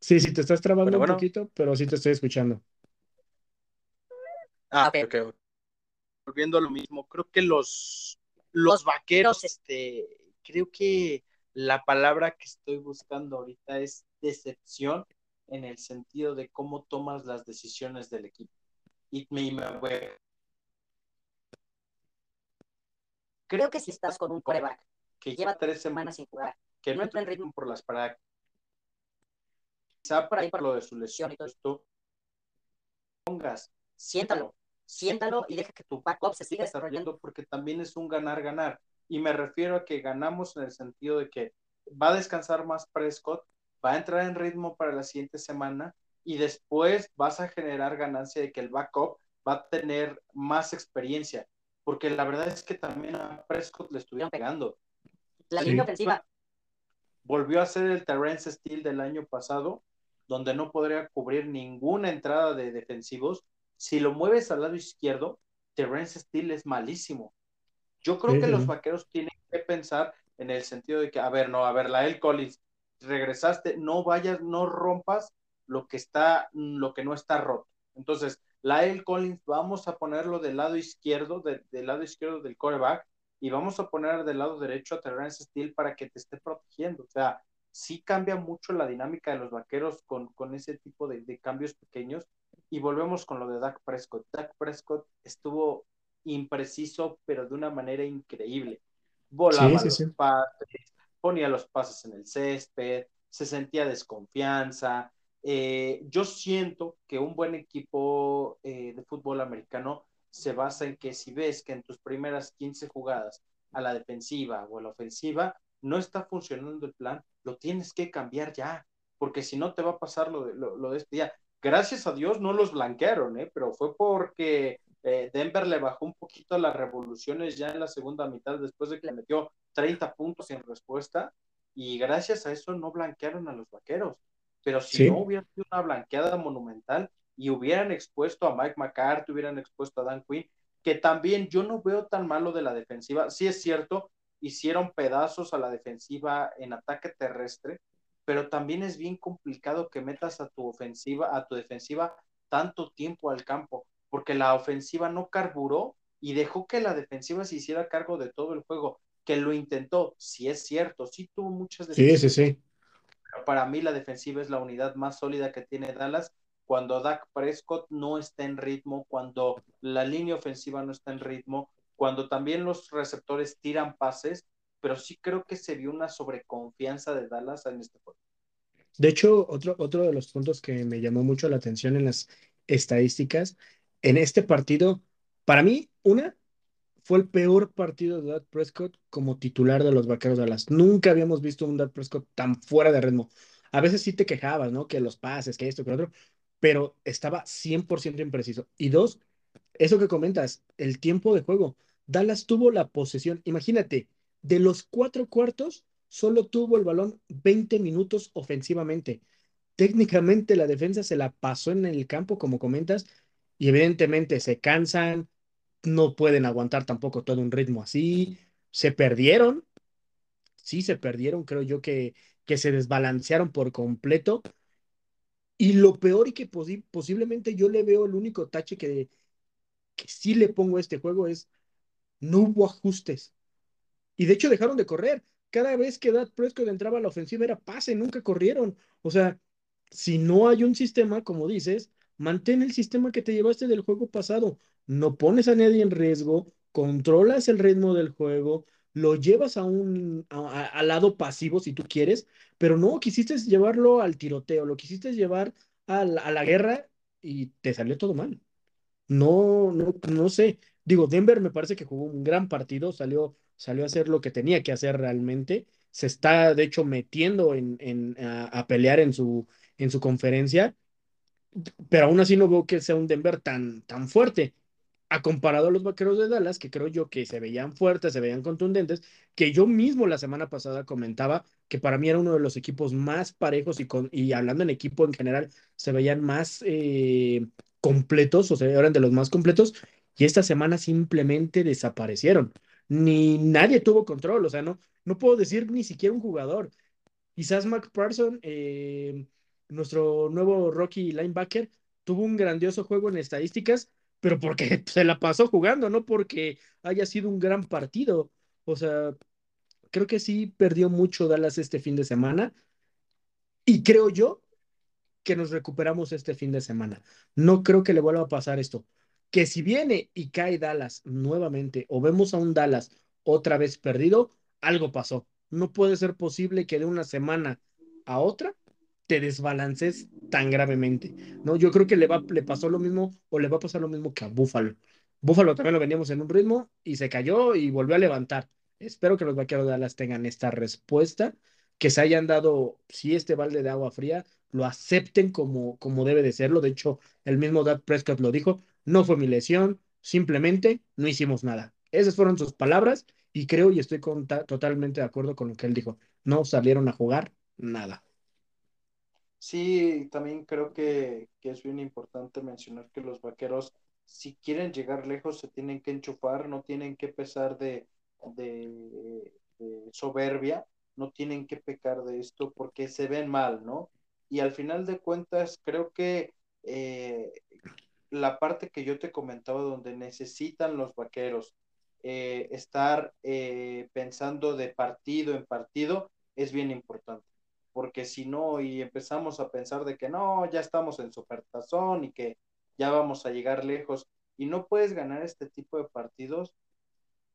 Sí, sí, te estás trabando Bueno, un bueno. poquito, pero sí te estoy escuchando. Ah, Ok. Volviendo a lo mismo, creo que los, los vaqueros, este, creo que la palabra que estoy buscando ahorita es decepción en el sentido de cómo tomas las decisiones del equipo. Y me, me voy- Creo que si estás con un coreback que lleva tres semanas sin jugar, que no entra en ritmo. por las prácticas, quizá por ahí por lo de su lesión y todo esto, pongas, siéntalo, siéntalo y deja que tu backup se siga desarrollando porque también es un ganar-ganar. Y me refiero a que ganamos en el sentido de que va a descansar más Prescott, va a entrar en ritmo para la siguiente semana y después vas a generar ganancia de que el backup va a tener más experiencia. Porque la verdad es que también a Prescott le estuvieron pegando. La Sí. línea ofensiva, Volvió a ser el Terrence Steele del año pasado, donde no podría cubrir ninguna entrada de defensivos. Si lo mueves al lado izquierdo, Terrence Steele es malísimo. Yo creo Sí, que sí, los vaqueros tienen que pensar en el sentido de que, a ver, no, a ver, la El Collins, regresaste, no vayas, no rompas lo que está, lo que no está roto. Entonces, la El Collins, vamos a ponerlo del lado izquierdo, de- del lado izquierdo del coreback, y vamos a poner del lado derecho a Terrence Steele para que te esté protegiendo. O sea, sí cambia mucho la dinámica de los vaqueros con, con ese tipo de, de cambios pequeños. Y volvemos con lo de Dak Prescott. Dak Prescott estuvo impreciso, pero de una manera increíble. Volaba Sí, sí, los sí. pases, ponía los pases en el césped, se sentía desconfianza. Eh, yo siento que un buen equipo eh, de fútbol americano se basa en que si ves que en tus primeras 15 jugadas a la defensiva o a la ofensiva no está funcionando el plan, lo tienes que cambiar ya, porque si no te va a pasar lo de, lo, lo de este día. Gracias a Dios no los blanquearon, ¿eh? pero fue porque eh, Denver le bajó un poquito las revoluciones ya en la segunda mitad después de que le metió 30 puntos en respuesta y gracias a eso no blanquearon a los vaqueros. Pero si Sí. no hubiera sido una blanqueada monumental y hubieran expuesto a Mike McCarthy, hubieran expuesto a Dan Quinn, que también yo no veo tan malo de la defensiva. Sí es cierto, hicieron pedazos a la defensiva en ataque terrestre, pero también es bien complicado que metas a tu ofensiva, a tu defensiva tanto tiempo al campo, porque la ofensiva no carburó y dejó que la defensiva se hiciera cargo de todo el juego, que lo intentó, sí es cierto, sí tuvo muchas Sí, sí, sí. pero para mí la defensiva es la unidad más sólida que tiene Dallas cuando Dak Prescott no está en ritmo, cuando la línea ofensiva no está en ritmo, cuando también los receptores tiran pases, pero sí creo que se vio una sobreconfianza de Dallas en este juego. De hecho, otro, otro de los puntos que me llamó mucho la atención en las estadísticas, en este partido, para mí, una, fue el peor partido de Dak Prescott como titular de los Vaqueros de Dallas. Nunca habíamos visto un Dak Prescott tan fuera de ritmo. A veces sí te quejabas, ¿no? Que los pases, que esto, que lo otro, pero estaba 100% impreciso. Y dos, eso que comentas, el tiempo de juego. Dallas tuvo la posesión. Imagínate, de los cuatro cuartos, solo tuvo el balón 20 minutos ofensivamente. Técnicamente la defensa se la pasó en el campo, como comentas, y evidentemente se cansan, no pueden aguantar tampoco todo un ritmo así, se perdieron, sí se perdieron, creo yo que, que se desbalancearon por completo. Y lo peor y que posi- posiblemente yo le veo el único tache que, que sí le pongo a este juego es no hubo ajustes. Y de hecho dejaron de correr. Cada vez que Dak Prescott entraba a la ofensiva era pase, nunca corrieron. O sea, si no hay un sistema, como dices, mantén el sistema que te llevaste del juego pasado. No pones a nadie en riesgo, controlas el ritmo del juego, lo llevas a un a- al lado pasivo si tú quieres, pero no, quisiste llevarlo al tiroteo, lo quisiste llevar a la, a la guerra y te salió todo mal. No, no, no sé. Digo, Denver me parece que jugó un gran partido, salió, salió a hacer lo que tenía que hacer realmente. Se está, de hecho, metiendo en, en, a, a pelear en su, en su conferencia, pero aún así no veo que sea un Denver tan, tan fuerte a comparado a los Vaqueros de Dallas, que creo yo que se veían fuertes, se veían contundentes, que yo mismo la semana pasada comentaba que para mí era uno de los equipos más parejos y, con, y hablando en equipo en general, se veían más eh, completos, o sea, eran de los más completos, y esta semana simplemente desaparecieron. Ni nadie tuvo control, o sea, no, no puedo decir ni siquiera un jugador. Quizás McPherson, eh, nuestro nuevo Rocky linebacker, tuvo un grandioso juego en estadísticas, pero porque [LAUGHS] se la pasó jugando, no porque haya sido un gran partido. O sea, creo que sí perdió mucho Dallas este fin de semana y creo yo que nos recuperamos este fin de semana. No creo que le vuelva a pasar esto. Que si viene y cae Dallas nuevamente o vemos a un Dallas otra vez perdido, algo pasó. No puede ser posible que de una semana a otra te desbalances tan gravemente, ¿no? Yo creo que le, va, le pasó lo mismo o le va a pasar lo mismo que a Buffalo. Buffalo también lo veníamos en un ritmo y se cayó y volvió a levantar. Espero que los vaqueros de Dallas tengan esta respuesta, que se hayan dado, sí, este balde de agua fría, lo acepten como, como debe de serlo. De hecho, el mismo Dak Prescott lo dijo, no fue mi lesión, simplemente no hicimos nada. Esas fueron sus palabras y creo y estoy con, totalmente de acuerdo con lo que él dijo. No salieron a jugar nada. Sí, también creo que, que es bien importante mencionar que los vaqueros, si quieren llegar lejos, se tienen que enchufar, no tienen que pesar de, de, soberbia, no tienen que pecar de esto porque se ven mal, ¿no? Y al final de cuentas, creo que eh, la parte que yo te comentaba donde necesitan los vaqueros eh, estar eh, pensando de partido en partido es bien importante porque si no, y empezamos a pensar de que no, ya estamos en supertazón y que ya vamos a llegar lejos y no puedes ganar este tipo de partidos,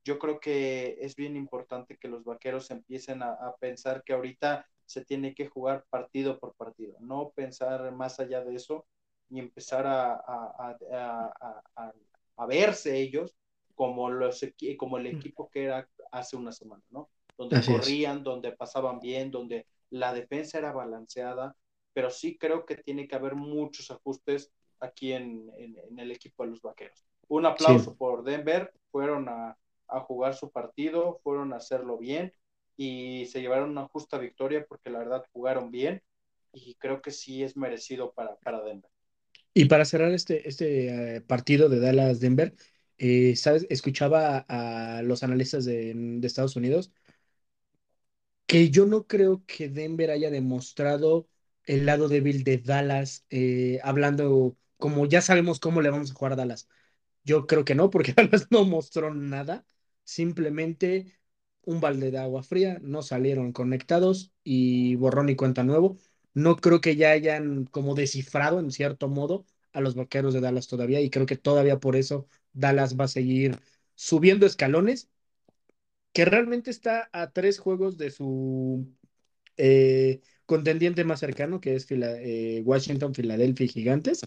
yo creo que es bien importante que los vaqueros empiecen a, a pensar que ahorita se tiene que jugar partido por partido, no pensar más allá de eso y empezar a, a, a, verse ellos como, los, como el equipo que era hace una semana, ¿no? Donde Así corrían, es. donde pasaban bien, donde la defensa era balanceada, pero sí creo que tiene que haber muchos ajustes aquí en, en, en el equipo de los Vaqueros. Un aplauso sí. por Denver, fueron a, a, jugar su partido, fueron a hacerlo bien y se llevaron una justa victoria porque la verdad jugaron bien y creo que sí es merecido para, para Denver. Y para cerrar este, este uh, partido de Dallas-Denver, eh, ¿sabes? Escuchaba a, a los analistas de, de Estados Unidos que yo no creo que Denver haya demostrado el lado débil de Dallas, eh, hablando como ya sabemos cómo le vamos a jugar a Dallas. Yo creo que no, porque [LAUGHS] Dallas no mostró nada, simplemente un balde de agua fría, no salieron conectados y borrón y cuenta nuevo. No creo que ya hayan como descifrado en cierto modo a los vaqueros de Dallas todavía y creo que todavía por eso Dallas va a seguir subiendo escalones que realmente está a tres juegos de su eh, contendiente más cercano, que es eh, Washington, Filadelfia y Gigantes.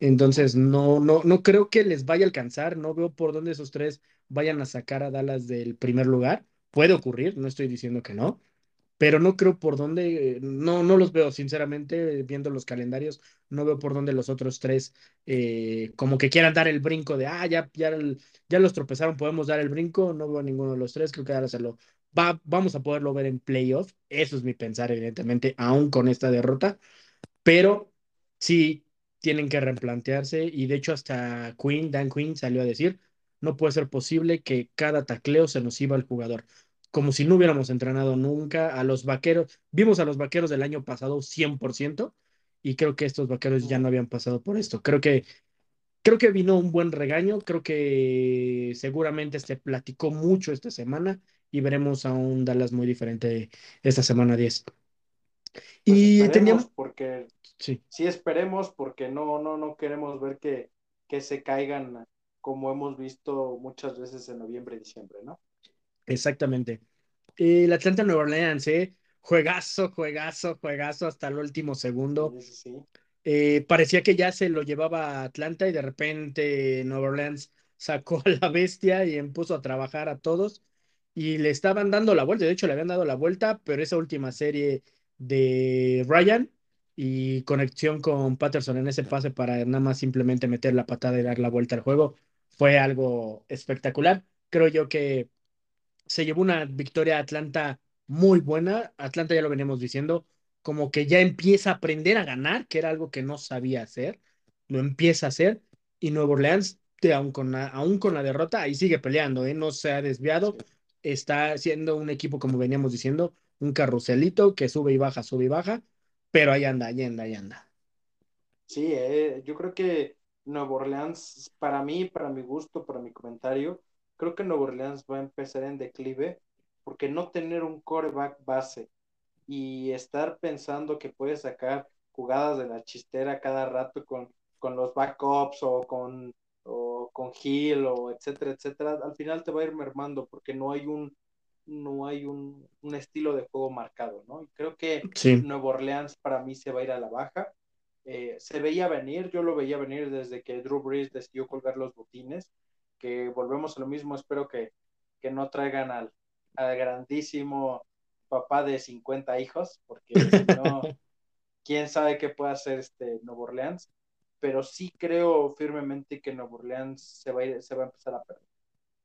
Entonces, no, no, no creo que les vaya a alcanzar, no veo por dónde esos tres vayan a sacar a Dallas del primer lugar. Puede ocurrir, no estoy diciendo que no, pero no creo por dónde, no, no los veo, sinceramente, viendo los calendarios, no veo por dónde los otros tres eh, como que quieran dar el brinco de, ah, ya, ya, ya los tropezaron, podemos dar el brinco, no veo a ninguno de los tres, creo que ahora se lo va, vamos a poderlo ver en playoff, eso es mi pensar, evidentemente, aún con esta derrota, pero sí tienen que replantearse y de hecho hasta Quinn, Dan Quinn salió a decir, no puede ser posible que cada tacleo se nos iba al jugador como si no hubiéramos entrenado nunca a los vaqueros. Vimos a los vaqueros del año pasado 100% y creo que estos vaqueros ya no habían pasado por esto. Creo que, creo que vino un buen regaño, creo que seguramente se platicó mucho esta semana y veremos a un Dallas muy diferente esta semana 10. Pues y teníamos... Porque, sí. sí, esperemos porque no, no, no queremos ver que, que se caigan como hemos visto muchas veces en noviembre y diciembre, ¿no? Exactamente. El Atlanta Nueva Orleans, ¿eh? Juegazo, juegazo, juegazo hasta el último segundo. Sí, sí, sí. Eh, parecía que ya se lo llevaba a Atlanta y de repente Nueva Orleans sacó a la bestia y puso a trabajar a todos y le estaban dando la vuelta. De hecho, le habían dado la vuelta, pero esa última serie de Ryan y conexión con Patterson en ese pase para nada más simplemente meter la patada y dar la vuelta al juego fue algo espectacular. Creo yo que se llevó una victoria Atlanta muy buena. Atlanta ya lo veníamos diciendo, como que ya empieza a aprender a ganar, que era algo que no sabía hacer, lo empieza a hacer. Y Nuevo Orleans, aún con la, aún con la derrota, ahí sigue peleando, ¿eh? no se ha desviado. Está siendo un equipo, como veníamos diciendo, un carruselito que sube y baja, sube y baja, pero ahí anda, ahí anda, ahí anda. Sí, eh, yo creo que Nuevo Orleans, para mí, para mi gusto, para mi comentario, creo que Nuevo Orleans va a empezar en declive porque no tener un coreback base y estar pensando que puede sacar jugadas de la chistera cada rato con, con los backups o con, o con Hill o etcétera, etcétera, al final te va a ir mermando porque no hay un no hay un, un estilo de juego marcado, ¿no? Y creo que Sí. Nuevo Orleans para mí se va a ir a la baja. Eh, se veía venir, yo lo veía venir desde que Drew Brees decidió colgar los botines, que volvemos a lo mismo, espero que, que no traigan al, al grandísimo papá de 50 hijos, porque si no, [LAUGHS] quién sabe qué puede hacer este Nuevo Orleans, pero sí creo firmemente que Nuevo Orleans se va a, ir- se va a empezar a perder.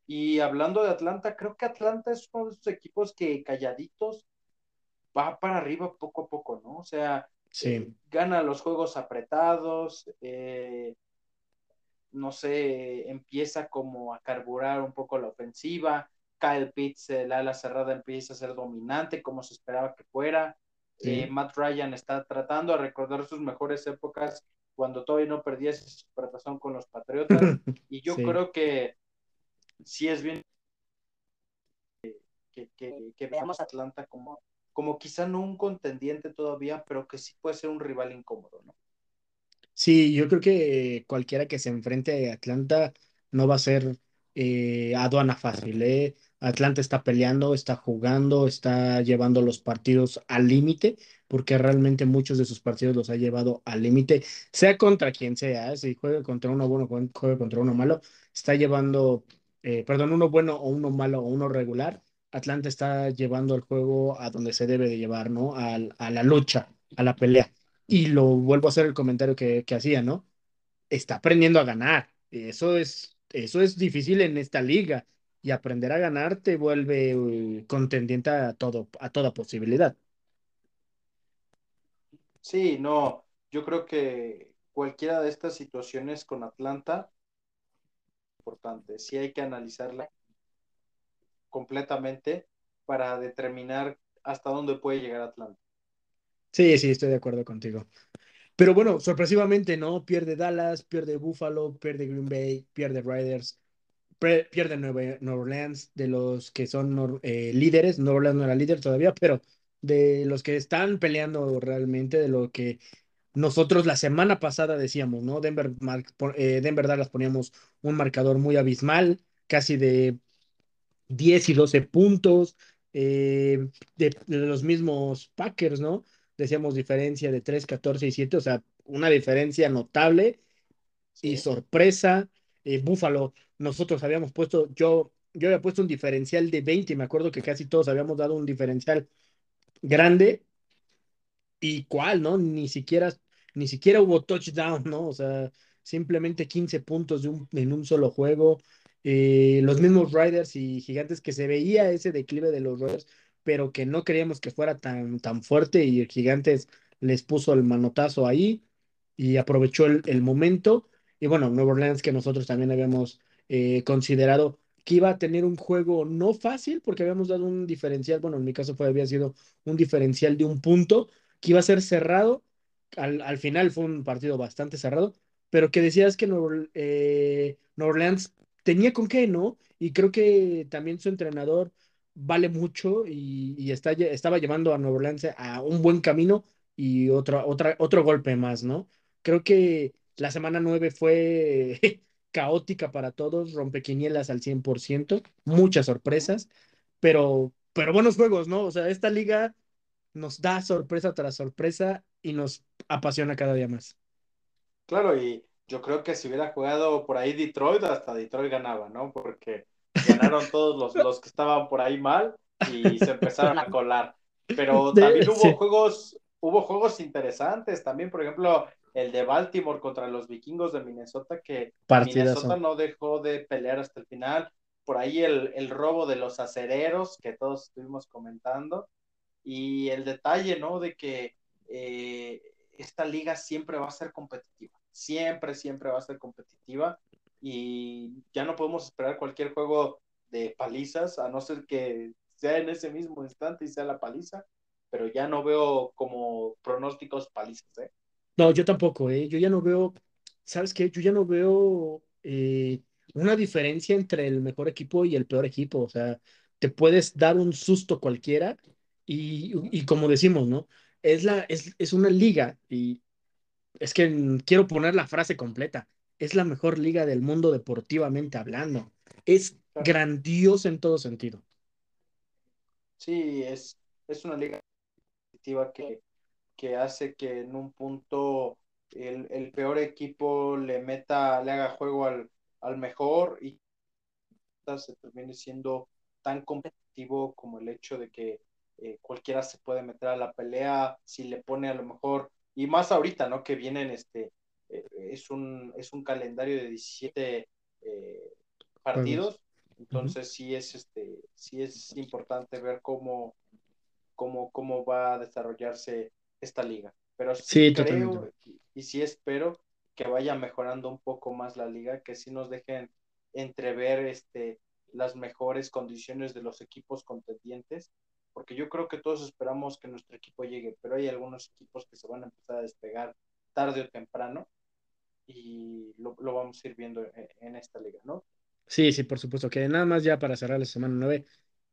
Y hablando de Atlanta, creo que Atlanta es uno de esos equipos que calladitos va para arriba poco a poco, ¿no? O sea, eh, gana los juegos apretados, eh, no sé, empieza como a carburar un poco la ofensiva. Kyle Pitts, el ala cerrada, empieza a ser dominante como se esperaba que fuera. sí. Eh, Matt Ryan está tratando de recordar sus mejores épocas cuando todavía no perdía esa supertazón con los Patriotas. [LAUGHS] Y yo Sí. creo que sí es bien que, que, que veamos a Atlanta como, como quizá no un contendiente todavía, pero que sí puede ser un rival incómodo, ¿no? Sí, yo creo que cualquiera que se enfrente a Atlanta no va a ser eh, aduana fácil, ¿eh? Atlanta está peleando, está jugando, está llevando los partidos al límite, porque realmente muchos de sus partidos los ha llevado al límite, sea contra quien sea, ¿eh? Si juega contra uno bueno, jue- juega contra uno malo, está llevando, eh, perdón, uno bueno o uno malo o uno regular, Atlanta está llevando el juego a donde se debe de llevar, ¿no? A la lucha, a la pelea. Y lo vuelvo a hacer el comentario que, que hacía, ¿no? Está aprendiendo a ganar. Eso es, eso es difícil en esta liga. Y aprender a ganar te vuelve eh, contendiente a todo, a toda posibilidad. Sí, no, yo creo que cualquiera de estas situaciones con Atlanta, importante, sí hay que analizarla completamente para determinar hasta dónde puede llegar Atlanta. Sí, sí, estoy de acuerdo contigo. Pero bueno, sorpresivamente, ¿no? Pierde Dallas, pierde Buffalo, pierde Green Bay, pierde Riders, pierde Nueva, Nueva Orleans, de los que son eh, líderes. Nueva Orleans no era líder todavía, pero de los que están peleando realmente, de lo que nosotros la semana pasada decíamos, ¿no? Denver, mar- eh, Denver Dallas poníamos un marcador muy abismal, casi de 10 y 12 puntos, eh, de los mismos Packers, ¿no? Decíamos diferencia de 3 14 y 7, o sea, una diferencia notable y Sí, sorpresa. Eh, Buffalo, nosotros habíamos puesto, yo, yo había puesto un diferencial de 20, y me acuerdo que casi todos habíamos dado un diferencial grande ¿Y cuál, no? Ni siquiera, ni siquiera hubo touchdown, ¿no? O sea, simplemente 15 puntos de un- en un solo juego. Eh, los mismos Riders y Gigantes que se veía ese declive de los Riders, pero que no creíamos que fuera tan, tan fuerte y Gigantes les puso el manotazo ahí y aprovechó el, el momento. Y bueno, Nueva Orleans que nosotros también habíamos eh, considerado que iba a tener un juego no fácil porque habíamos dado un diferencial, bueno, en mi caso fue, había sido un diferencial de un punto que iba a ser cerrado. Al, al final fue un partido bastante cerrado, pero que decías que Nueva, eh, Orleans tenía con qué, ¿no? Y creo que también su entrenador vale mucho y, está, estaba llevando a Nueva Orleans a un buen camino y otro golpe más, ¿no? Creo que la semana 9 fue [LAUGHS] caótica para todos, rompequinielas al 100%, muchas sorpresas, pero, pero buenos juegos, ¿no? O sea, esta liga nos da sorpresa tras sorpresa y nos apasiona cada día más. Claro, y yo creo que si hubiera jugado por ahí Detroit, hasta Detroit ganaba, ¿no? Porque ganaron todos los, los que estaban por ahí mal y se empezaron a colar. Pero [LAUGHS] también hubo juegos, hubo juegos interesantes también, por ejemplo, el de Baltimore contra los vikingos de Minnesota, que Minnesota no dejó de pelear hasta el final. Por ahí el, el robo de los acereros que todos estuvimos comentando. Y el detalle, ¿no? De que eh, esta liga siempre va a ser competitiva siempre, siempre va a ser competitiva y ya no podemos esperar cualquier juego de palizas, a no ser que sea en ese mismo instante y sea la paliza, pero ya no veo como pronósticos palizas, ¿eh? No, yo tampoco, ¿eh? Yo ya no veo, ¿sabes qué? Yo ya no veo eh, una diferencia entre el mejor equipo y el peor equipo, o sea, te puedes dar un susto cualquiera y, y como decimos, ¿no? Es, la, es, es una liga y es que quiero poner la frase completa. Es la mejor liga del mundo deportivamente hablando. Es grandiosa en todo sentido. Sí, es, es una liga que, que hace que en un punto el, peor equipo le meta, le haga juego al, al mejor y se termine siendo tan competitivo como el hecho de que eh, cualquiera se puede meter a la pelea si le pone a lo mejor y más ahorita, ¿no? Que vienen, este, eh, es, un, es un calendario de 17 eh, partidos, entonces sí es, este, sí es importante ver cómo, cómo, cómo va a desarrollarse esta liga. Pero sí, creo y, sí espero que vaya mejorando un poco más la liga, que sí nos dejen entrever este, las mejores condiciones de los equipos contendientes porque yo creo que todos esperamos que nuestro equipo llegue, pero hay algunos equipos que se van a empezar a despegar tarde o temprano y lo, vamos a ir viendo en, esta liga, ¿no? Sí, sí, por supuesto, que nada más ya para cerrar la semana 9,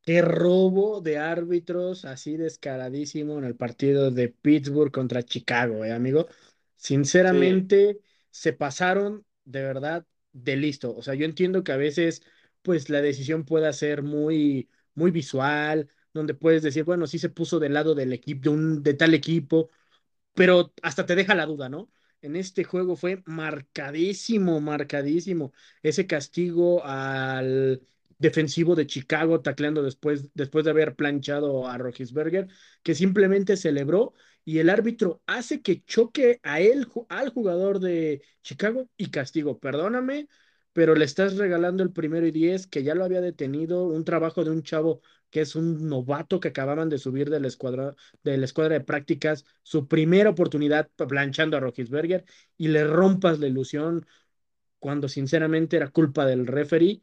qué robo de árbitros así descaradísimo en el partido de Pittsburgh contra Chicago, ¿eh, amigo? Sinceramente, se pasaron de verdad de listo. O sea, yo entiendo que a veces, pues la decisión pueda ser muy, muy visual, donde puedes decir, bueno, sí se puso del lado del equipo, de, un, de tal equipo, pero hasta te deja la duda, ¿no? En este juego fue marcadísimo, marcadísimo. Ese castigo al defensivo de Chicago tacleando después, después de haber planchado a Rogisberger, que simplemente celebró y el árbitro hace que choque a él, al jugador de Chicago y castigo. Perdóname, pero le estás regalando el primero y diez que ya lo había detenido, un trabajo de un chavo que es un novato que acababan de subir de la escuadra de, la escuadra de prácticas, su primera oportunidad planchando a Rogisberger y le rompas la ilusión cuando sinceramente era culpa del referee.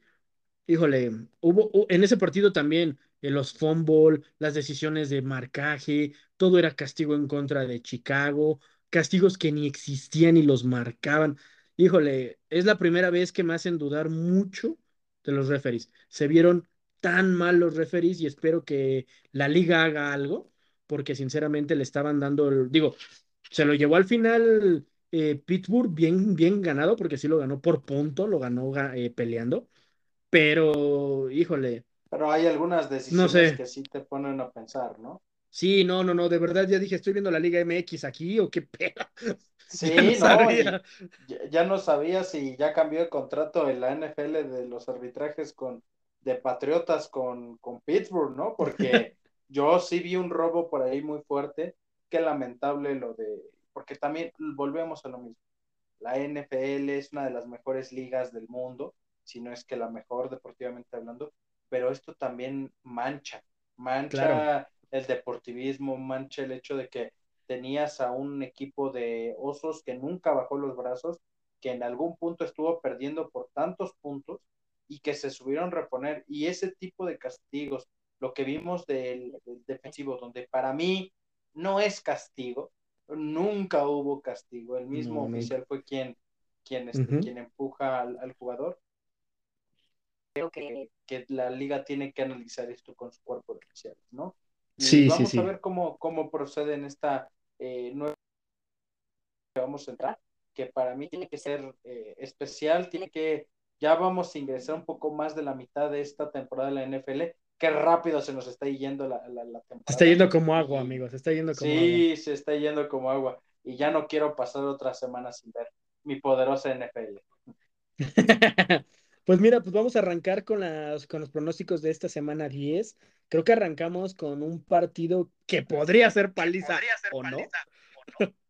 Híjole, hubo en ese partido también eh, los fumble, las decisiones de marcaje, todo era castigo en contra de Chicago, castigos que ni existían y los marcaban. Híjole, es la primera vez que me hacen dudar mucho de los referees. Se vieron tan mal los referees y espero que la liga haga algo, porque sinceramente le estaban dando, el, digo, se lo llevó al final eh, Pittsburgh bien, bien ganado, porque sí lo ganó por punto, lo ganó eh, peleando, pero híjole. Pero hay algunas decisiones que sí te ponen a pensar, ¿no? Sí, no, no, no, de verdad ya dije, estoy viendo la Liga MX aquí o qué pedo. [LAUGHS] Sí, no, ya, no sabía si ya cambió el contrato en la NFL de los arbitrajes con de Patriotas con, con Pittsburgh, ¿no? Porque [LAUGHS] yo sí vi un robo por ahí muy fuerte, qué lamentable lo de, porque también volvemos a lo mismo. La NFL es una de las mejores ligas del mundo, si no es que la mejor deportivamente hablando, pero esto también mancha, mancha el deportivismo, mancha el hecho de que tenías a un equipo de osos que nunca bajó los brazos, que en algún punto estuvo perdiendo por tantos puntos y que se subieron a reponer. Y ese tipo de castigos, lo que vimos del, defensivo, donde para mí no es castigo, nunca hubo castigo, el mismo oficial fue quien, quien, este, quien empuja al, jugador. Creo que, que, la liga tiene que analizar esto con su cuerpo de oficiales, ¿no? Y sí, vamos a ver cómo, cómo procede en esta eh, nueva que vamos a entrar, que para mí tiene que ser eh, especial, tiene que ya vamos a ingresar un poco más de la mitad de esta temporada de la NFL, qué rápido se nos está yendo la, la, la temporada. Se está yendo como agua, amigos, se está yendo como sí, agua. se está yendo como agua. Y ya no quiero pasar otra semana sin ver mi poderosa NFL. [LAUGHS] Pues mira, pues vamos a arrancar con, las, con los pronósticos de esta semana 10. Creo que arrancamos con un partido que podría ser paliza, Podría ser o no. paliza, ¿o no? [LAUGHS]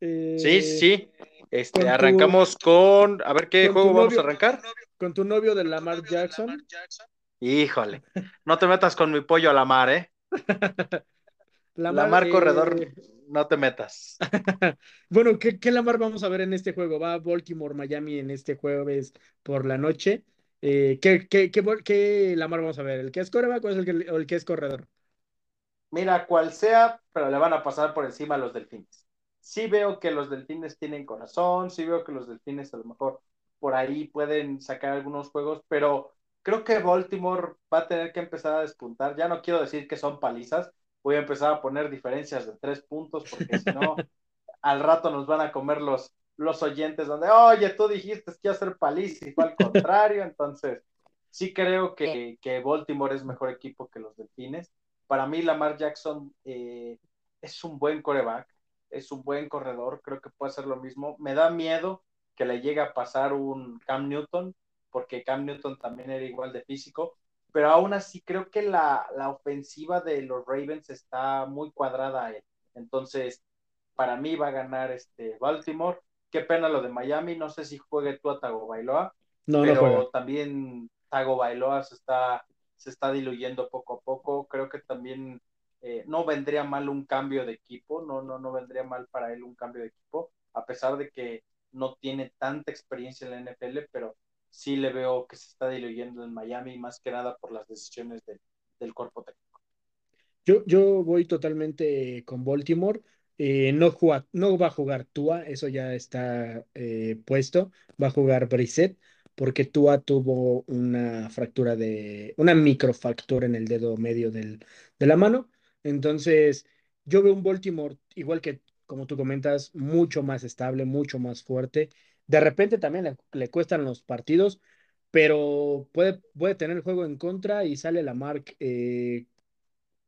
Eh, Sí, sí. Este, con tu- arrancamos con. A ver qué juego vamos a arrancar. Con tu novio de Lamar Jackson. Lamar Jackson. Híjole, no te metas con mi pollo a la mar, ¿eh? [LAUGHS] Lamar eh, corredor, no te metas. [LAUGHS] Bueno, ¿qué, qué Lamar vamos a ver en este juego? Va Baltimore, Miami en este jueves por la noche. Eh, ¿qué, qué, qué Lamar vamos a ver? ¿El que es coreback o es el que, o el que es corredor? Mira, cual sea, pero le van a pasar por encima a los delfines. Sí veo que los delfines tienen corazón, sí veo que los delfines a lo mejor por ahí pueden sacar algunos juegos, pero creo que Baltimore va a tener que empezar a despuntar. Ya no quiero decir que son palizas, voy a empezar a poner diferencias de tres puntos, porque si no, [LAUGHS] al rato nos van a comer los, los oyentes donde, oye, tú dijiste que iba a ser paliza y fue al contrario, entonces sí creo que, que Baltimore es mejor equipo que los delfines. Para mí, Lamar Jackson eh, es un buen coreback, es un buen corredor, creo que puede hacer lo mismo. Me da miedo que le llegue a pasar un Cam Newton, porque Cam Newton también era igual de físico, pero aún así creo que la, la ofensiva de los Ravens está muy cuadrada a él. Entonces, para mí va a ganar este Baltimore. Qué pena lo de Miami, no sé si juegue tú a Tago Bailoa, No, no pero juega. también Tago Bailoa se está, se está diluyendo poco a poco. Creo que también eh, no vendría mal un cambio de equipo, no, no, no vendría mal para él un cambio de equipo, a pesar de que no tiene tanta experiencia en la NFL, pero sí le veo que se está diluyendo en Miami, más que nada por las decisiones de, del cuerpo técnico. Yo, yo voy totalmente con Baltimore. Eh, no, juega- no va a jugar Tua, eso ya está eh, puesto. Va a jugar Brissett, porque Tua tuvo una fractura de, una microfractura en el dedo medio del, de la mano. Entonces, yo veo un Baltimore, igual que como tú comentas, mucho más estable, mucho más fuerte. De repente también le, cuestan los partidos, pero puede, puede tener el juego en contra y sale la marca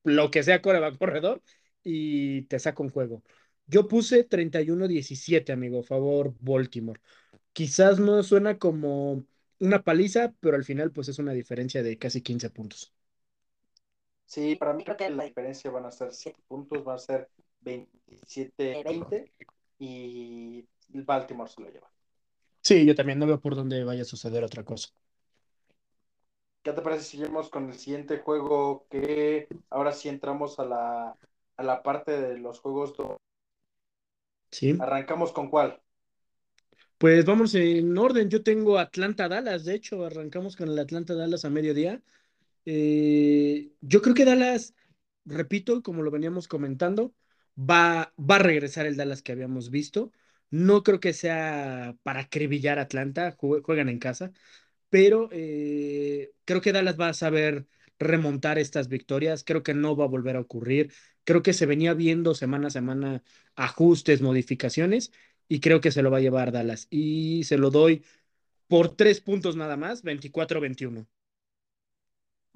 lo que sea coreback corredor y te saca un juego. Yo puse 31-17, amigo, favor Baltimore. Quizás no suena como una paliza, pero al final pues es una diferencia de casi 15 puntos. Sí, para mí creo que la diferencia van a ser 7 puntos, van a ser 27-20 y Baltimore se lo lleva. Sí, yo también no veo por dónde vaya a suceder otra cosa. ¿Qué te parece si seguimos con el siguiente juego que ahora sí entramos a la, a la parte de los juegos? do- Sí. ¿Arrancamos con cuál? Pues vamos en orden. Yo tengo Atlanta-Dallas, de hecho, arrancamos con el Atlanta-Dallas a mediodía. Eh, yo creo que Dallas, repito, como lo veníamos comentando, va, a regresar el Dallas que habíamos visto. No creo que sea para acribillar a Atlanta, jue- juegan en casa, pero eh, creo que Dallas va a saber remontar estas victorias. Creo que no va a volver a ocurrir. Creo que se venía viendo semana a semana ajustes, modificaciones, y creo que se lo va a llevar Dallas. Y se lo doy por tres puntos nada más, 24-21.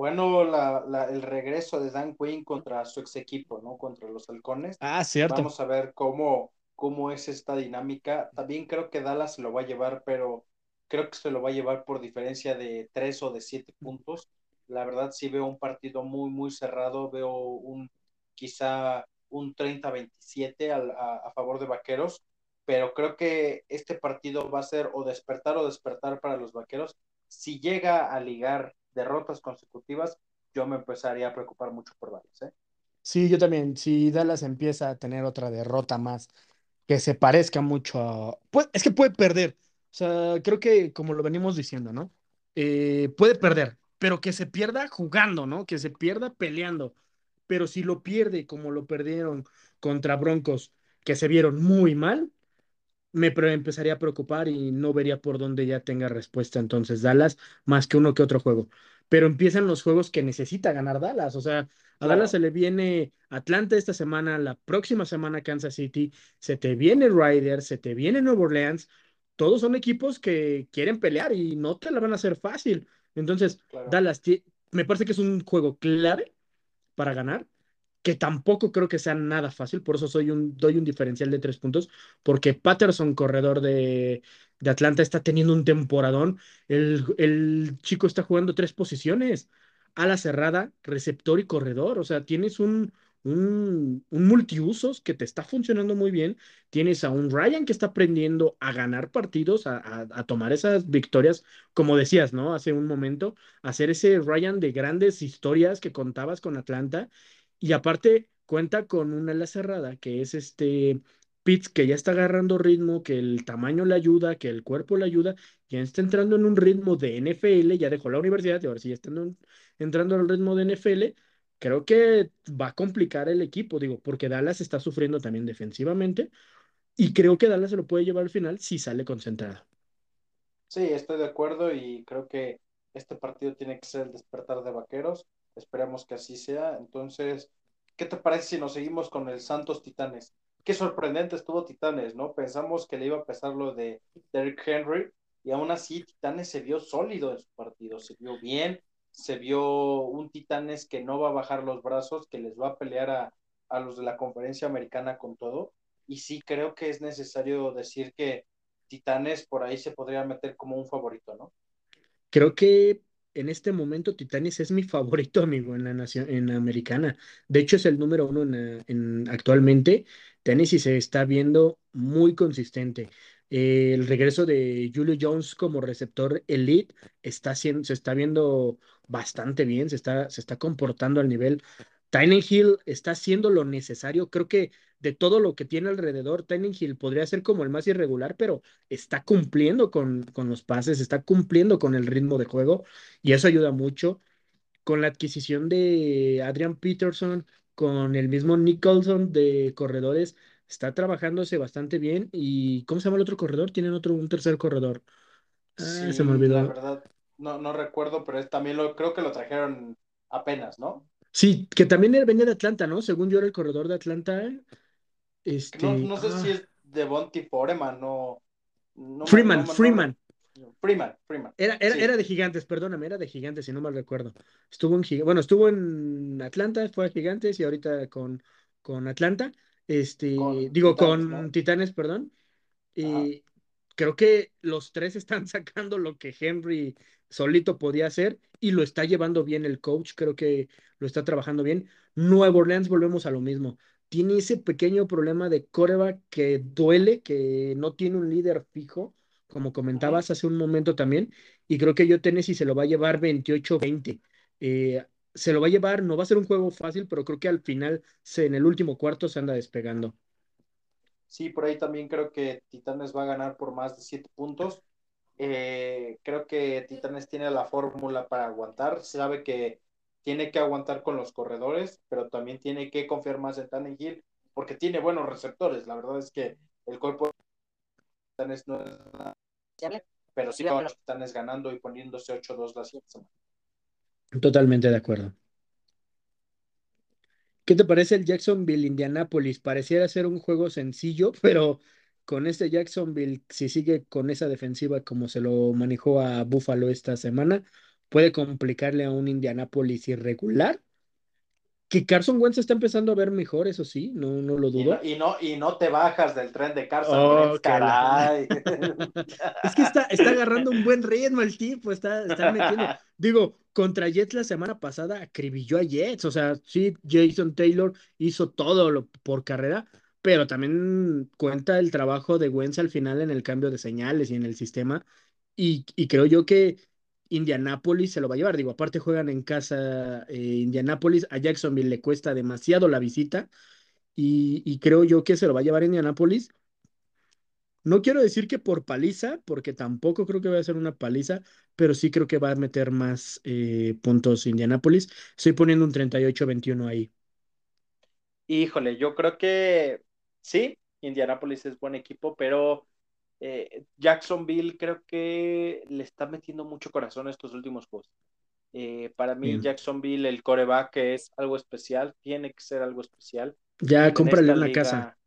Bueno, la, la- el regreso de Dan Quinn contra su ex equipo, ¿no? Contra los halcones. Ah, cierto. Vamos a ver cómo, cómo es esta dinámica. También creo que Dallas se lo va a llevar, pero creo que se lo va a llevar por diferencia de tres o de siete puntos. La verdad sí veo un partido muy, muy cerrado. Veo un quizá un 30-27 al- a, a favor de Vaqueros, pero creo que este partido va a ser o despertar o despertar para los Vaqueros. Si llega a ligar derrotas consecutivas, yo me empezaría a preocupar mucho por Dallas, ¿eh? Sí, yo también. Si Dallas empieza a tener otra derrota más que se parezca mucho a... Pues, es que puede perder. O sea, creo que como lo venimos diciendo, ¿no? Eh, puede perder, pero que se pierda jugando, ¿no? Que se pierda peleando. Pero si lo pierde como lo perdieron contra Broncos, que se vieron muy mal, me empezaría a preocupar y no vería por dónde ya tenga respuesta entonces Dallas, más que uno que otro juego. Pero empiezan los juegos que necesita ganar Dallas. O sea, a. Dallas se le viene Atlanta esta semana, la próxima semana Kansas City, se te viene Riders, se te viene Nueva Orleans. Todos son equipos que quieren pelear y no te la van a hacer fácil. Entonces, Claro. Dallas me parece que es un juego clave para ganar, que tampoco creo que sea nada fácil, por eso soy un, doy un diferencial de tres puntos, porque Patterson, corredor de, de Atlanta, está teniendo un temporadón. El, el chico está jugando tres posiciones, ala cerrada, receptor y corredor, o sea, tienes un, un, un multiusos que te está funcionando muy bien. Tienes a un Ryan que está aprendiendo a ganar partidos, a, a, a, tomar esas victorias, como decías, ¿no? Hace un momento, hacer ese Ryan de grandes historias que contabas con Atlanta. Y aparte, cuenta con una ala cerrada que es este Pitts, que ya está agarrando ritmo, que el tamaño le ayuda, que el cuerpo le ayuda, ya está entrando en un ritmo de NFL, ya dejó la universidad y ahora sí ya está entrando en el ritmo de NFL creo que va a complicar el equipo, digo, porque Dallas está sufriendo también defensivamente y creo que Dallas se lo puede llevar al final si sale concentrado. Sí, estoy de acuerdo y creo que este partido tiene que ser el despertar de vaqueros. Esperemos que así sea. Entonces, ¿qué te parece si nos seguimos con el Santos Titanes? Qué sorprendente estuvo Titanes, ¿no? Pensamos que le iba a pesar lo de Derrick Henry y aún así Titanes se vio sólido en su partido, se vio bien, se vio un Titanes que no va a bajar los brazos, que les va a pelear a, a, los de la conferencia americana con todo. Y sí creo que es necesario decir que Titanes por ahí se podría meter como un favorito, ¿no? Creo que en este momento Titanes es mi favorito, amigo, en la nación, en la americana. De hecho, es el número uno en, en actualmente. Tennessee se está viendo muy consistente. Eh, el regreso de Julio Jones como receptor elite está haciendo, se está viendo bastante bien, se está, se está comportando al nivel. Tynan Hill está haciendo lo necesario. Creo que de todo lo que tiene alrededor, Hill podría ser como el más irregular, pero está cumpliendo con, con los pases, está cumpliendo con el ritmo de juego y eso ayuda mucho. Con la adquisición de Adrian Peterson, con el mismo Nicholson de corredores, está trabajándose bastante bien. ¿Y cómo se llama el otro corredor? Tienen otro, un tercer corredor. Ah, sí, se me olvidó. La verdad, no, no recuerdo, pero es, también lo creo que lo trajeron apenas, ¿no? Sí, que también venía de Atlanta, ¿no? Según yo era el corredor de Atlanta. Este, no, no sé ah. si es de Bonty Foreman, no. no Freeman, no, Freeman. Freeman, Freeman. Era, era, sí. era, de Gigantes, perdóname, era de Gigantes, si no mal recuerdo. Estuvo en bueno, estuvo en Atlanta, fue a Gigantes y ahorita con, con Atlanta. Este, con digo, Titanes, con ¿no? Titanes, perdón. Y creo que los tres están [LAUGHS] sacando lo que Henry solito podía hacer y lo está llevando bien el coach, creo que lo está trabajando bien. Nuevo Orleans, volvemos a lo mismo. Tiene ese pequeño problema de coreback que duele, que no tiene un líder fijo, como comentabas hace un momento también, y creo que yo Tennessee se lo va a llevar 28-20. Eh, se lo va a llevar, no va a ser un juego fácil, pero creo que al final, en el último cuarto, se anda despegando. Sí, por ahí también creo que Titanes va a ganar por más de siete puntos. Eh, creo que Titanes tiene la fórmula para aguantar, sabe que tiene que aguantar con los corredores, pero también tiene que confiar más en Tannehill, porque tiene buenos receptores. La verdad es que el cuerpo de no es nada, pero sí Titanes ganando y poniéndose 8-2 la siguiente semana. Totalmente de acuerdo. ¿Qué te parece el Jacksonville Indianapolis? Pareciera ser un juego sencillo, [LAUGHS] pero con este Jacksonville, si sigue con esa defensiva como se lo manejó a Buffalo esta semana, puede complicarle a un Indianapolis irregular. Que Carson Wentz está empezando a ver mejor, eso sí, no, no lo dudo. Y no, y no, y no te bajas del tren de Carson oh, Wentz, caray. [LAUGHS] es que está, está agarrando un buen ritmo el tipo, está, está metiendo. Digo, contra Jets la semana pasada acribilló a Jets, o sea, sí, Jason Taylor hizo todo lo, por carrera, pero también cuenta el trabajo de Wentz al final en el cambio de señales y en el sistema, y, y creo yo que Indianápolis se lo va a llevar, digo, aparte juegan en casa eh, Indianápolis, a Jacksonville le cuesta demasiado la visita, y, creo yo que se lo va a llevar Indianápolis. No quiero decir que por paliza, porque tampoco creo que va a ser una paliza, pero sí creo que va a meter más eh, puntos Indianápolis. Estoy poniendo un 38-21 ahí. Híjole, yo creo que sí, Indianápolis es buen equipo, pero eh, Jacksonville creo que le está metiendo mucho corazón estos últimos juegos. Eh, para mí, Bien. Jacksonville, el coreback es algo especial, tiene que ser algo especial. Ya, cómprale una liga, casa.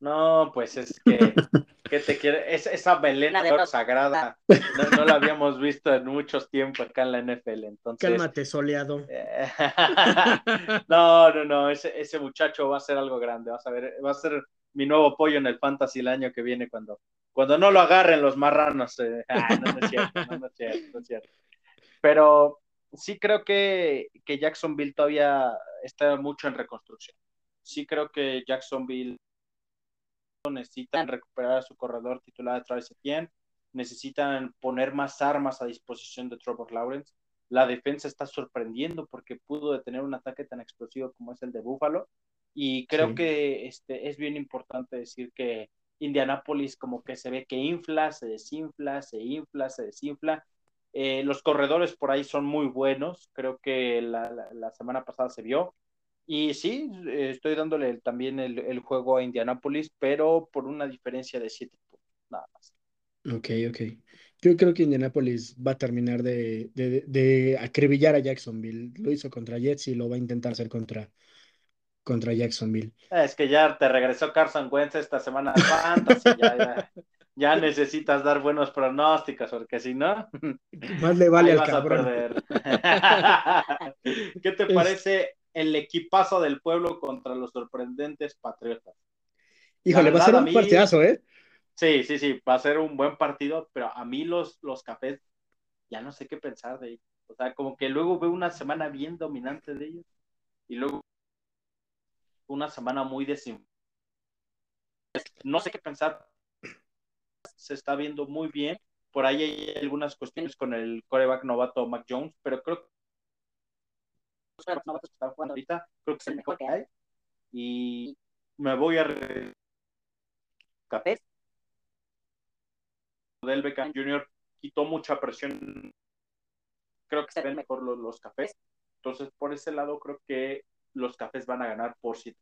No, pues es que, [LAUGHS] ¿qué te quiere? Es, esa melena sagrada no, no, la habíamos visto en muchos tiempos acá en la NFL. Entonces, Cálmate, soleado. [LAUGHS] no, no, no, ese, ese muchacho va a ser algo grande. Vas a ver, va a ser mi nuevo pollo en el fantasy el año que viene cuando, cuando no lo agarren los marranos. Eh. Ah, no, es cierto, no es cierto. Pero sí creo que, que Jacksonville todavía está mucho en reconstrucción. Sí creo que Jacksonville necesitan recuperar a su corredor titular de Travis Etienne, necesitan poner más armas a disposición de Trevor Lawrence. La defensa está sorprendiendo porque pudo detener un ataque tan explosivo como es el de Buffalo. Y creo sí. que este, es bien importante decir que Indianapolis como que se ve que infla, se desinfla, se infla, se desinfla. Eh, los corredores por ahí son muy buenos, creo que la, la, la semana pasada se vio. Y sí, eh, estoy dándole también el, el, juego a Indianapolis, pero por una diferencia de siete puntos, nada más. Ok, ok. Yo creo que Indianapolis va a terminar de, de, de, acribillar a Jacksonville. Lo hizo contra Jets y lo va a intentar hacer contra, contra Jacksonville. Es que ya te regresó Carson Wentz esta semana de Fantasy, ya, ya, ya, necesitas dar buenos pronósticos, porque si no, más le vale al vas cabrón. a perder. [LAUGHS] ¿Qué te parece el equipazo del pueblo contra los sorprendentes Patriotas? Híjole, verdad, va a ser un mí, partidazo, ¿eh? Sí, sí, sí, va a ser un buen partido, pero a mí los, los cafés ya no sé qué pensar de ellos. O sea, como que luego veo una semana bien dominante de ellos y luego una semana muy desinflada. No sé qué pensar. Se está viendo muy bien. Por ahí hay algunas cuestiones con el coreback novato Mac Jones, pero creo que los están jugando ahorita, creo que es el mejor que hay. Y me voy a cafés. Del Beckham Jr. quitó mucha presión. Creo que se ven mejor los, los cafés. Entonces, por ese lado, creo que los cafés van a ganar por siete.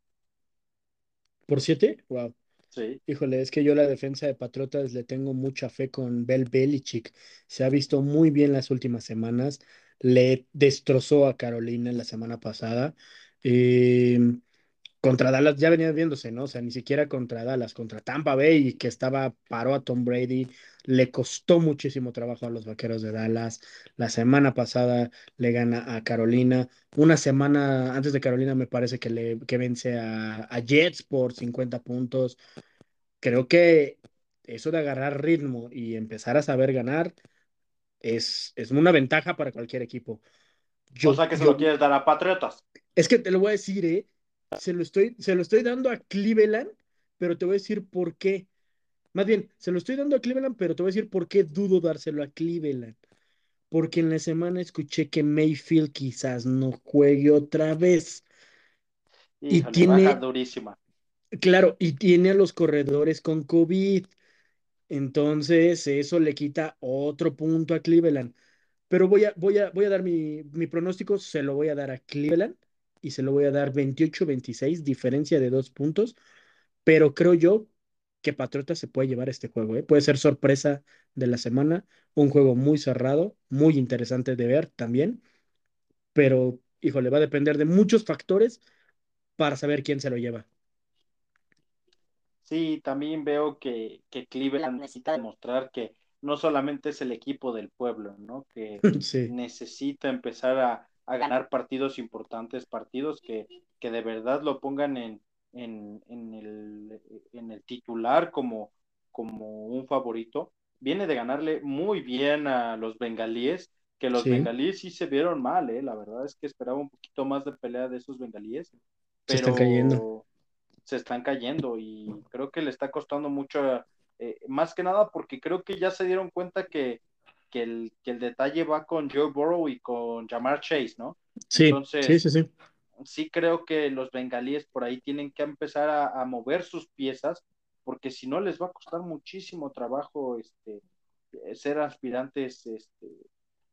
¿Por siete? Wow. Sí. Híjole, es que yo la defensa de Patriotas le tengo mucha fe con Bel Belichick. Se ha visto muy bien las últimas semanas. Le destrozó a Carolina la semana pasada. Eh, contra Dallas ya venía viéndose, ¿no? O sea, ni siquiera contra Dallas, contra Tampa Bay, que estaba, paró a Tom Brady, le costó muchísimo trabajo a los vaqueros de Dallas. La semana pasada le gana a Carolina. Una semana antes de Carolina me parece que le que vence a, a Jets por 50 puntos. Creo que eso de agarrar ritmo y empezar a saber ganar es, es una ventaja para cualquier equipo. Yo, o sea que se yo, lo quieres dar a Patriotas. Es que te lo voy a decir, ¿eh? Se lo estoy, se lo estoy dando a Cleveland, pero te voy a decir por qué. Más bien, se lo estoy dando a Cleveland, pero te voy a decir por qué dudo dárselo a Cleveland. Porque en la semana escuché que Mayfield quizás no juegue otra vez. Híjole, y tiene. durísima. Claro, y tiene a los corredores con COVID. Entonces, eso le quita otro punto a Cleveland. Pero voy a, voy a, voy a dar mi, mi pronóstico, se lo voy a dar a Cleveland y se lo voy a dar 28-26, diferencia de dos puntos, pero creo yo que Patriota se puede llevar este juego, ¿eh? puede ser sorpresa de la semana, un juego muy cerrado, muy interesante de ver también, pero híjole, va a depender de muchos factores para saber quién se lo lleva. Sí, también veo que, que Cleveland necesita demostrar que no solamente es el equipo del pueblo, ¿no? Que [LAUGHS] sí. necesita empezar a, a ganar partidos importantes, partidos que, que de verdad lo pongan en, en, en, el, en el titular como, como un favorito. Viene de ganarle muy bien a los bengalíes, que los sí. bengalíes sí se vieron mal, ¿eh? la verdad es que esperaba un poquito más de pelea de esos bengalíes. Pero se están cayendo. Se están cayendo y creo que le está costando mucho, eh, más que nada porque creo que ya se dieron cuenta que, que el, que el detalle va con Joe Burrow y con Jamar Chase, ¿no? Sí, Entonces, sí, sí, sí. Sí creo que los bengalíes por ahí tienen que empezar a, a mover sus piezas, porque si no les va a costar muchísimo trabajo este, ser aspirantes este,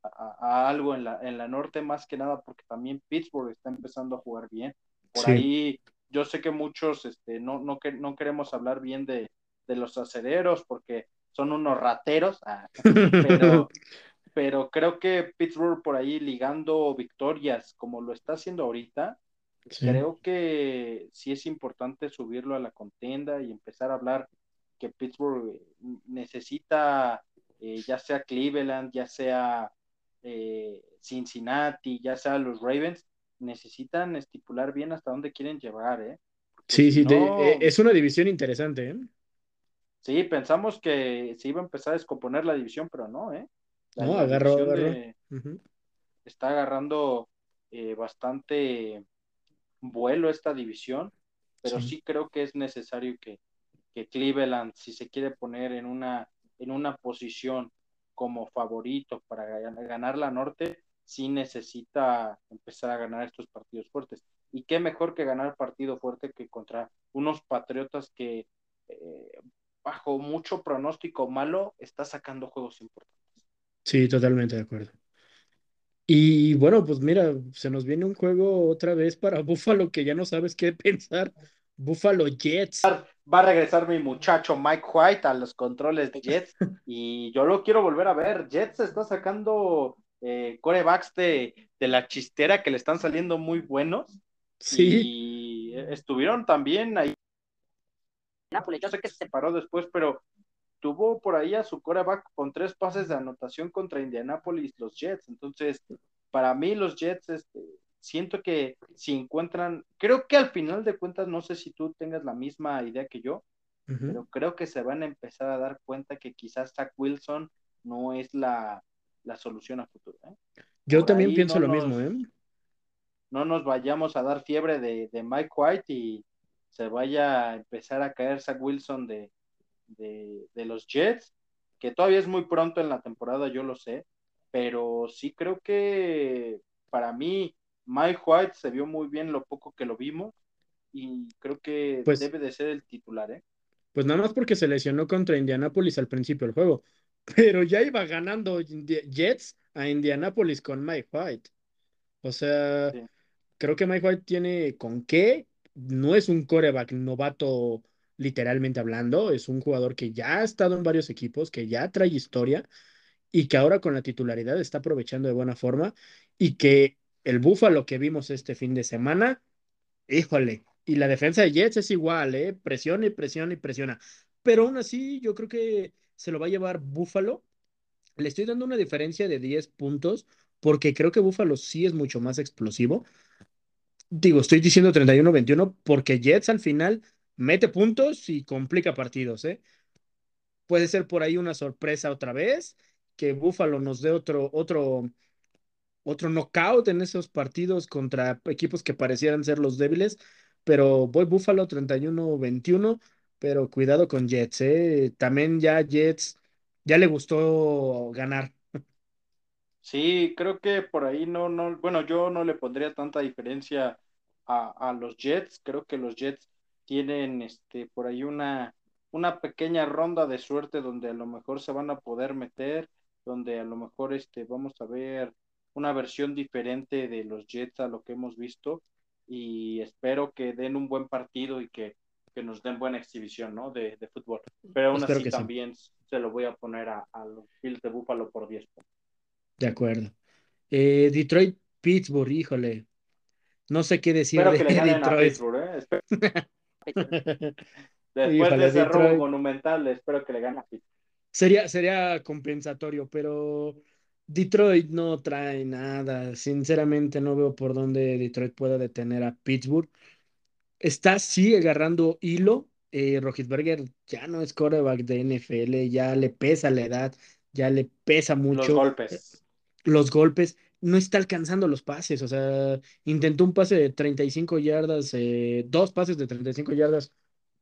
a, a, algo en la, en la norte, más que nada porque también Pittsburgh está empezando a jugar bien. Por sí. ahí yo sé que muchos este, no, no, no queremos hablar bien de, de los acederos porque son unos rateros, ah, [LAUGHS] pero, pero creo que Pittsburgh por ahí ligando victorias como lo está haciendo ahorita, Sí. Creo que sí es importante subirlo a la contienda y empezar a hablar que Pittsburgh eh, necesita, eh, ya sea Cleveland, ya sea eh, Cincinnati, ya sea los Ravens, necesitan estipular bien hasta dónde quieren llevar, ¿eh? Porque Sí, si sí, no, eh, es una división interesante, ¿eh? Sí, pensamos que se iba a empezar a descomponer la división, pero no, ¿eh? La, No, agarró, agarró. de, está agarrando eh, bastante vuelo esta división, pero Sí. sí creo que es necesario que, que Cleveland, si se quiere poner en una, en una posición como favorito para gan- ganar la norte, sí necesita empezar a ganar estos partidos fuertes. Y qué mejor que ganar partido fuerte que contra unos Patriotas que eh, bajo mucho pronóstico malo está sacando juegos importantes. Sí, totalmente de acuerdo. Y bueno, pues mira, se nos viene un juego otra vez para [LAUGHS] Buffalo que ya no sabes qué pensar. Buffalo Jets. va a regresar mi muchacho Mike White a los controles de Jets y yo lo quiero volver a ver. Jets está sacando eh, corebacks de, de la chistera que le están saliendo muy buenos Sí, y estuvieron también ahí. Nápoles, Yo sé que se separó después, pero tuvo por ahí a su coreback con tres pases de anotación contra Indianapolis, los Jets. Entonces, para mí, los Jets, este, siento que si encuentran, creo que al final de cuentas, no sé si tú tengas la misma idea que yo, pero creo que se van a empezar a dar cuenta que quizás Zach Wilson no es la, la solución a futuro. ¿eh? Yo Por también pienso no lo nos- mismo, ¿eh? No nos vayamos a dar fiebre de, de Mike White y se vaya a empezar a caer Zach Wilson de, de, de los Jets, que todavía es muy pronto en la temporada, yo lo sé, pero sí creo que para mí Mike White se vio muy bien lo poco que lo vimos y creo que Pues- debe de ser el titular, ¿eh? Pues nada más porque se lesionó contra Indianapolis al principio del juego. [LAUGHS] Pero ya iba ganando Jets a Indianapolis con Mike White. O sea, Sí. creo que Mike White tiene con qué. No es un coreback novato, literalmente hablando. Es un jugador que ya ha estado en varios equipos, que ya trae historia y que ahora con la titularidad está aprovechando de buena forma. Y que el Búfalo que vimos este fin de semana, híjole. Y la defensa de Jets es igual, ¿eh? Presiona y presiona y presiona. Pero aún así, yo creo que se lo va a llevar Búfalo. Le estoy dando una diferencia de 10 puntos porque creo que Búfalo sí es mucho más explosivo. Digo, estoy diciendo 31-21 porque Jets al final mete puntos y complica partidos, ¿eh? Puede ser por ahí una sorpresa otra vez, que Búfalo nos dé otro, otro, otro knockout en esos partidos contra equipos que parecieran ser los débiles, pero voy Búfalo 31-21, pero cuidado con Jets, ¿eh? También ya Jets ya le gustó ganar. Sí, creo que por ahí no, no, bueno, yo no le pondría tanta diferencia a, a los Jets. Creo que los Jets tienen este por ahí una, una pequeña ronda de suerte donde a lo mejor se van a poder meter, donde a lo mejor este vamos a ver una versión diferente de los Jets a lo que hemos visto. Y espero que den un buen partido y que, que nos den buena exhibición, ¿no? De, de fútbol. Pero aún Espero así sí. también se lo voy a poner a, a los Bills de Buffalo por 10 puntos. De acuerdo. Eh, Detroit, Pittsburgh, híjole. No sé qué decir Espero de que le ganen a Detroit. Pittsburgh, ¿eh? [LAUGHS] Después Híjole, de ese robo monumental, espero que le gane a Pittsburgh. Sería, sería compensatorio, pero Detroit no trae nada. Sinceramente, no veo por dónde Detroit pueda detener a Pittsburgh. Está, sí, agarrando hilo. Eh, Roethlisberger ya no es quarterback de NFL, ya le pesa la edad, ya le pesa Los mucho. golpes. Los golpes, no está alcanzando los pases, o sea, intentó un pase de 35 yardas, eh, dos pases de 35 yardas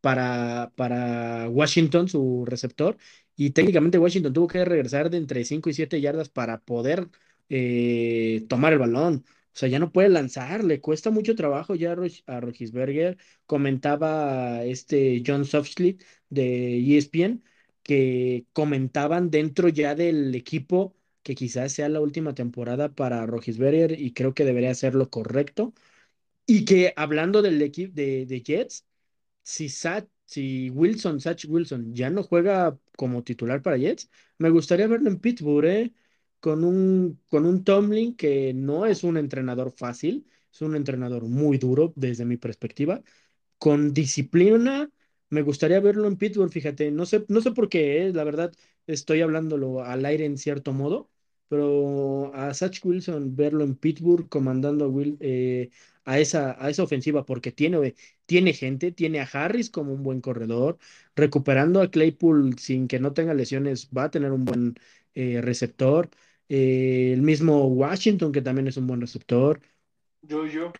para, para Washington, su receptor, y técnicamente Washington tuvo que regresar de entre 5 y 7 yardas para poder eh, tomar el balón. O sea, ya no puede lanzar, le cuesta mucho trabajo ya a, Ro- a Roethlisberger. Comentaba este John Softsley de ESPN que comentaban dentro ya del equipo que quizás sea la última temporada para Roethlisberger y creo que debería ser lo correcto. Y que hablando del equipo de, de Jets, si, Sach- si Wilson, Sach Wilson ya no juega como titular para Jets, me gustaría verlo en Pittsburgh, ¿eh? con un, con un Tomlin que no es un entrenador fácil, es un entrenador muy duro desde mi perspectiva, con disciplina. Me gustaría verlo en Pittsburgh, fíjate, no sé, no sé por qué, eh, la verdad estoy hablándolo al aire en cierto modo, pero a Satch Wilson verlo en Pittsburgh comandando a, Will, eh, a, esa, a esa ofensiva porque tiene, tiene gente, tiene a Harris como un buen corredor, recuperando a Claypool sin que no tenga lesiones, va a tener un buen eh, receptor. Eh, el mismo Washington, que también es un buen receptor. Juju.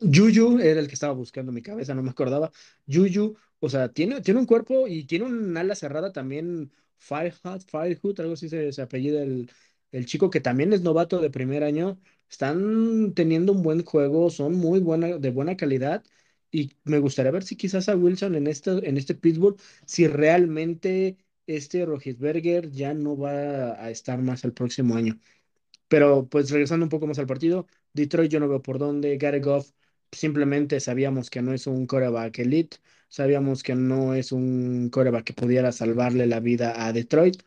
Juju era el que estaba buscando mi cabeza, no me acordaba. Juju, o sea, tiene, tiene un cuerpo y tiene un ala cerrada también. Firehood, Firehood, algo así se, se apellida el, el chico que también es novato de primer año. Están teniendo un buen juego, son muy buena, de buena calidad. Y me gustaría ver si quizás a Wilson en este, en este Pittsburgh, si realmente este Rogisberger ya no va a estar más el próximo año. Pero pues regresando un poco más al partido, Detroit yo no veo por dónde, Gary Goff simplemente sabíamos que no es un coreback elite, sabíamos que no es un coreback que pudiera salvarle la vida a Detroit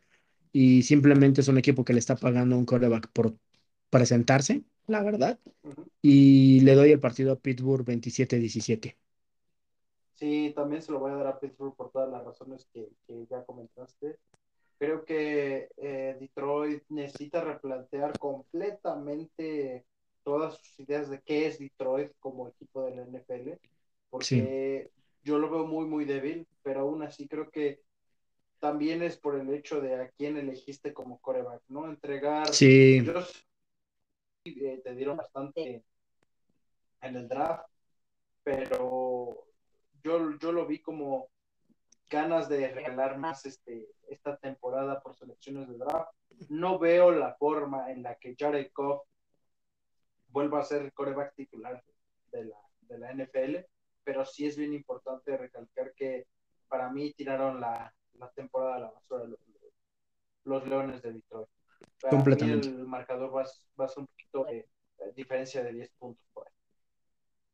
y simplemente es un equipo que le está pagando un coreback por presentarse, la verdad, y le doy el partido a Pittsburgh 27-17. Sí, también se lo voy a dar a Pittsburgh por todas las razones que, que ya comentaste. Creo que eh, Detroit necesita replantear completamente todas sus ideas de qué es Detroit como equipo de la NFL, porque yo lo veo muy, muy débil, pero aún así creo que también es por el hecho de a quién elegiste como coreback, ¿no? Entregar. Sí. Eh, te dieron bastante en el draft, pero yo, yo lo vi como ganas de regalar más este, esta temporada por selecciones de draft. No veo la forma en la que Jared Goff vuelva a ser el coreback titular de la, de la NFL, pero sí es bien importante recalcar que para mí tiraron la, la temporada a la basura de los, los Leones de Detroit. Para Completamente. Mí el marcador va, va, a ser un poquito de, diferencia de 10 puntos por ahí.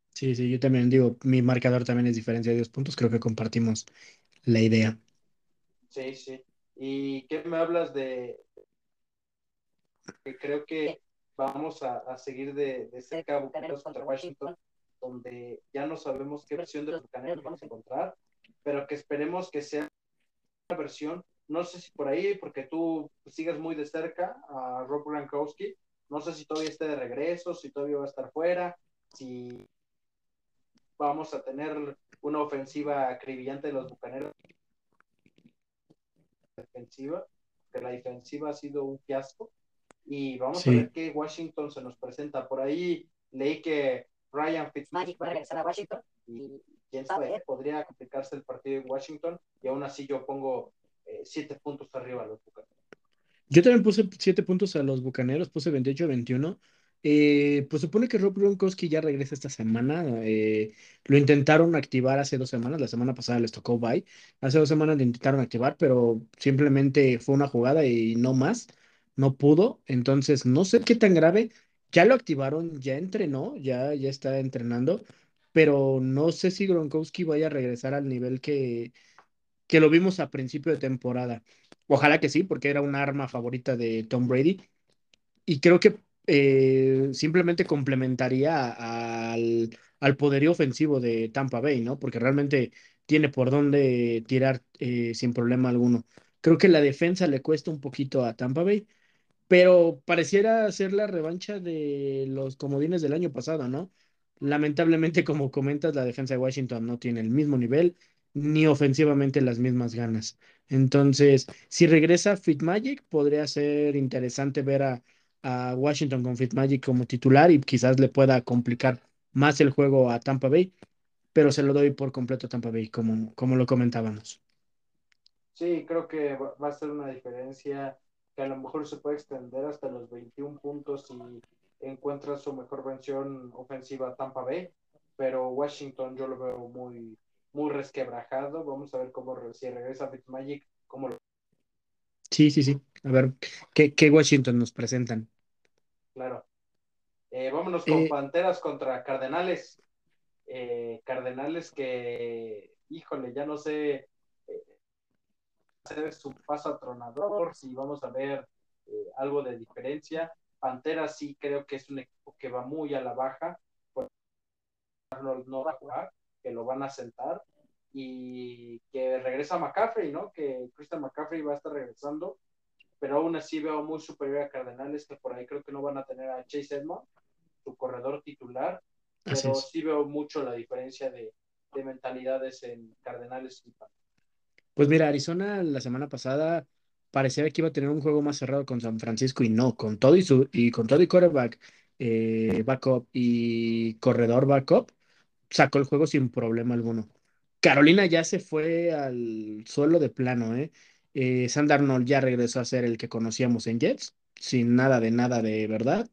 Sí, sí, yo también digo, mi marcador también es diferencia de 10 puntos, creo que compartimos la idea. Sí, sí. ¿Y qué me hablas de que creo que vamos a, a seguir de, de cerca Bucaneros contra Washington, donde ya no sabemos qué versión de los Bucaneros vamos a encontrar, pero que esperemos que sea versión, no sé si por ahí, porque tú sigues muy de cerca a Rob Gronkowski, no sé si todavía esté de regreso, si todavía va a estar fuera, si vamos a tener una ofensiva acribillante de los Bucaneros. Defensiva, que la defensiva ha sido un fiasco. Y vamos a ver qué Washington se nos presenta. Por ahí leí que Ryan Fitzmagic va a regresar a Washington. Y quién sabe, podría complicarse el partido en Washington y aún así yo pongo eh, siete puntos arriba a los Bucaneros. Yo también puse siete puntos a los Bucaneros, puse 28-21. Eh, pues supone que Rob Gronkowski ya regresa esta semana. Eh, lo intentaron activar hace dos semanas. La semana pasada les tocó bye. Hace dos semanas lo intentaron activar, pero simplemente fue una jugada y no más no pudo, entonces no sé qué tan grave. Ya lo activaron, ya entrenó, ya, ya está entrenando, pero no sé si Gronkowski vaya a regresar al nivel que, que lo vimos a principio de temporada. Ojalá que sí, porque era un arma favorita de Tom Brady. Y creo que eh, simplemente complementaría al, al, poderío ofensivo de Tampa Bay, ¿no? Porque realmente tiene por dónde tirar eh, sin problema alguno. Creo que la defensa le cuesta un poquito a Tampa Bay, pero pareciera ser la revancha de los comodines del año pasado, ¿no? Lamentablemente, como comentas, la defensa de Washington no tiene el mismo nivel ni ofensivamente las mismas ganas. Entonces, si regresa Fitmagic, podría ser interesante ver a, a Washington con Fitmagic como titular y quizás le pueda complicar más el juego a Tampa Bay, pero se lo doy por completo a Tampa Bay, como, como lo comentábamos. Sí, creo que va a ser una diferencia que a lo mejor se puede extender hasta los 21 puntos y encuentra su mejor versión ofensiva Tampa Bay, pero Washington yo lo veo muy, muy resquebrajado. Vamos a ver cómo si regresa Fitzmagic, cómo lo... Sí, sí, sí. A ver, ¿qué, qué Washington nos presentan? Claro. Eh, vámonos con eh, Panteras contra Cardenales. Eh, Cardenales que, híjole, ya no sé hacer su paso atronador, si vamos a ver algo de diferencia. Pantera sí creo que es un equipo que va muy a la baja, Arnold no va a jugar, que lo van a sentar y que regresa McCaffrey, ¿no? Que Christian McCaffrey va a estar regresando, pero aún así veo muy superior a Cardenales, que por ahí creo que no van a tener a Chase Edmond, su corredor titular, pero sí veo mucho la diferencia de, de mentalidades en Cardenales y Pues mira, Arizona la semana pasada parecía que iba a tener un juego más cerrado con San Francisco y no, con todo y su y con todo y quarterback eh, backup y corredor backup, sacó el juego sin problema alguno. Carolina ya se fue al suelo de plano, ¿eh? eh Arnold ya regresó a ser el que conocíamos en Jets, sin nada de nada de verdad.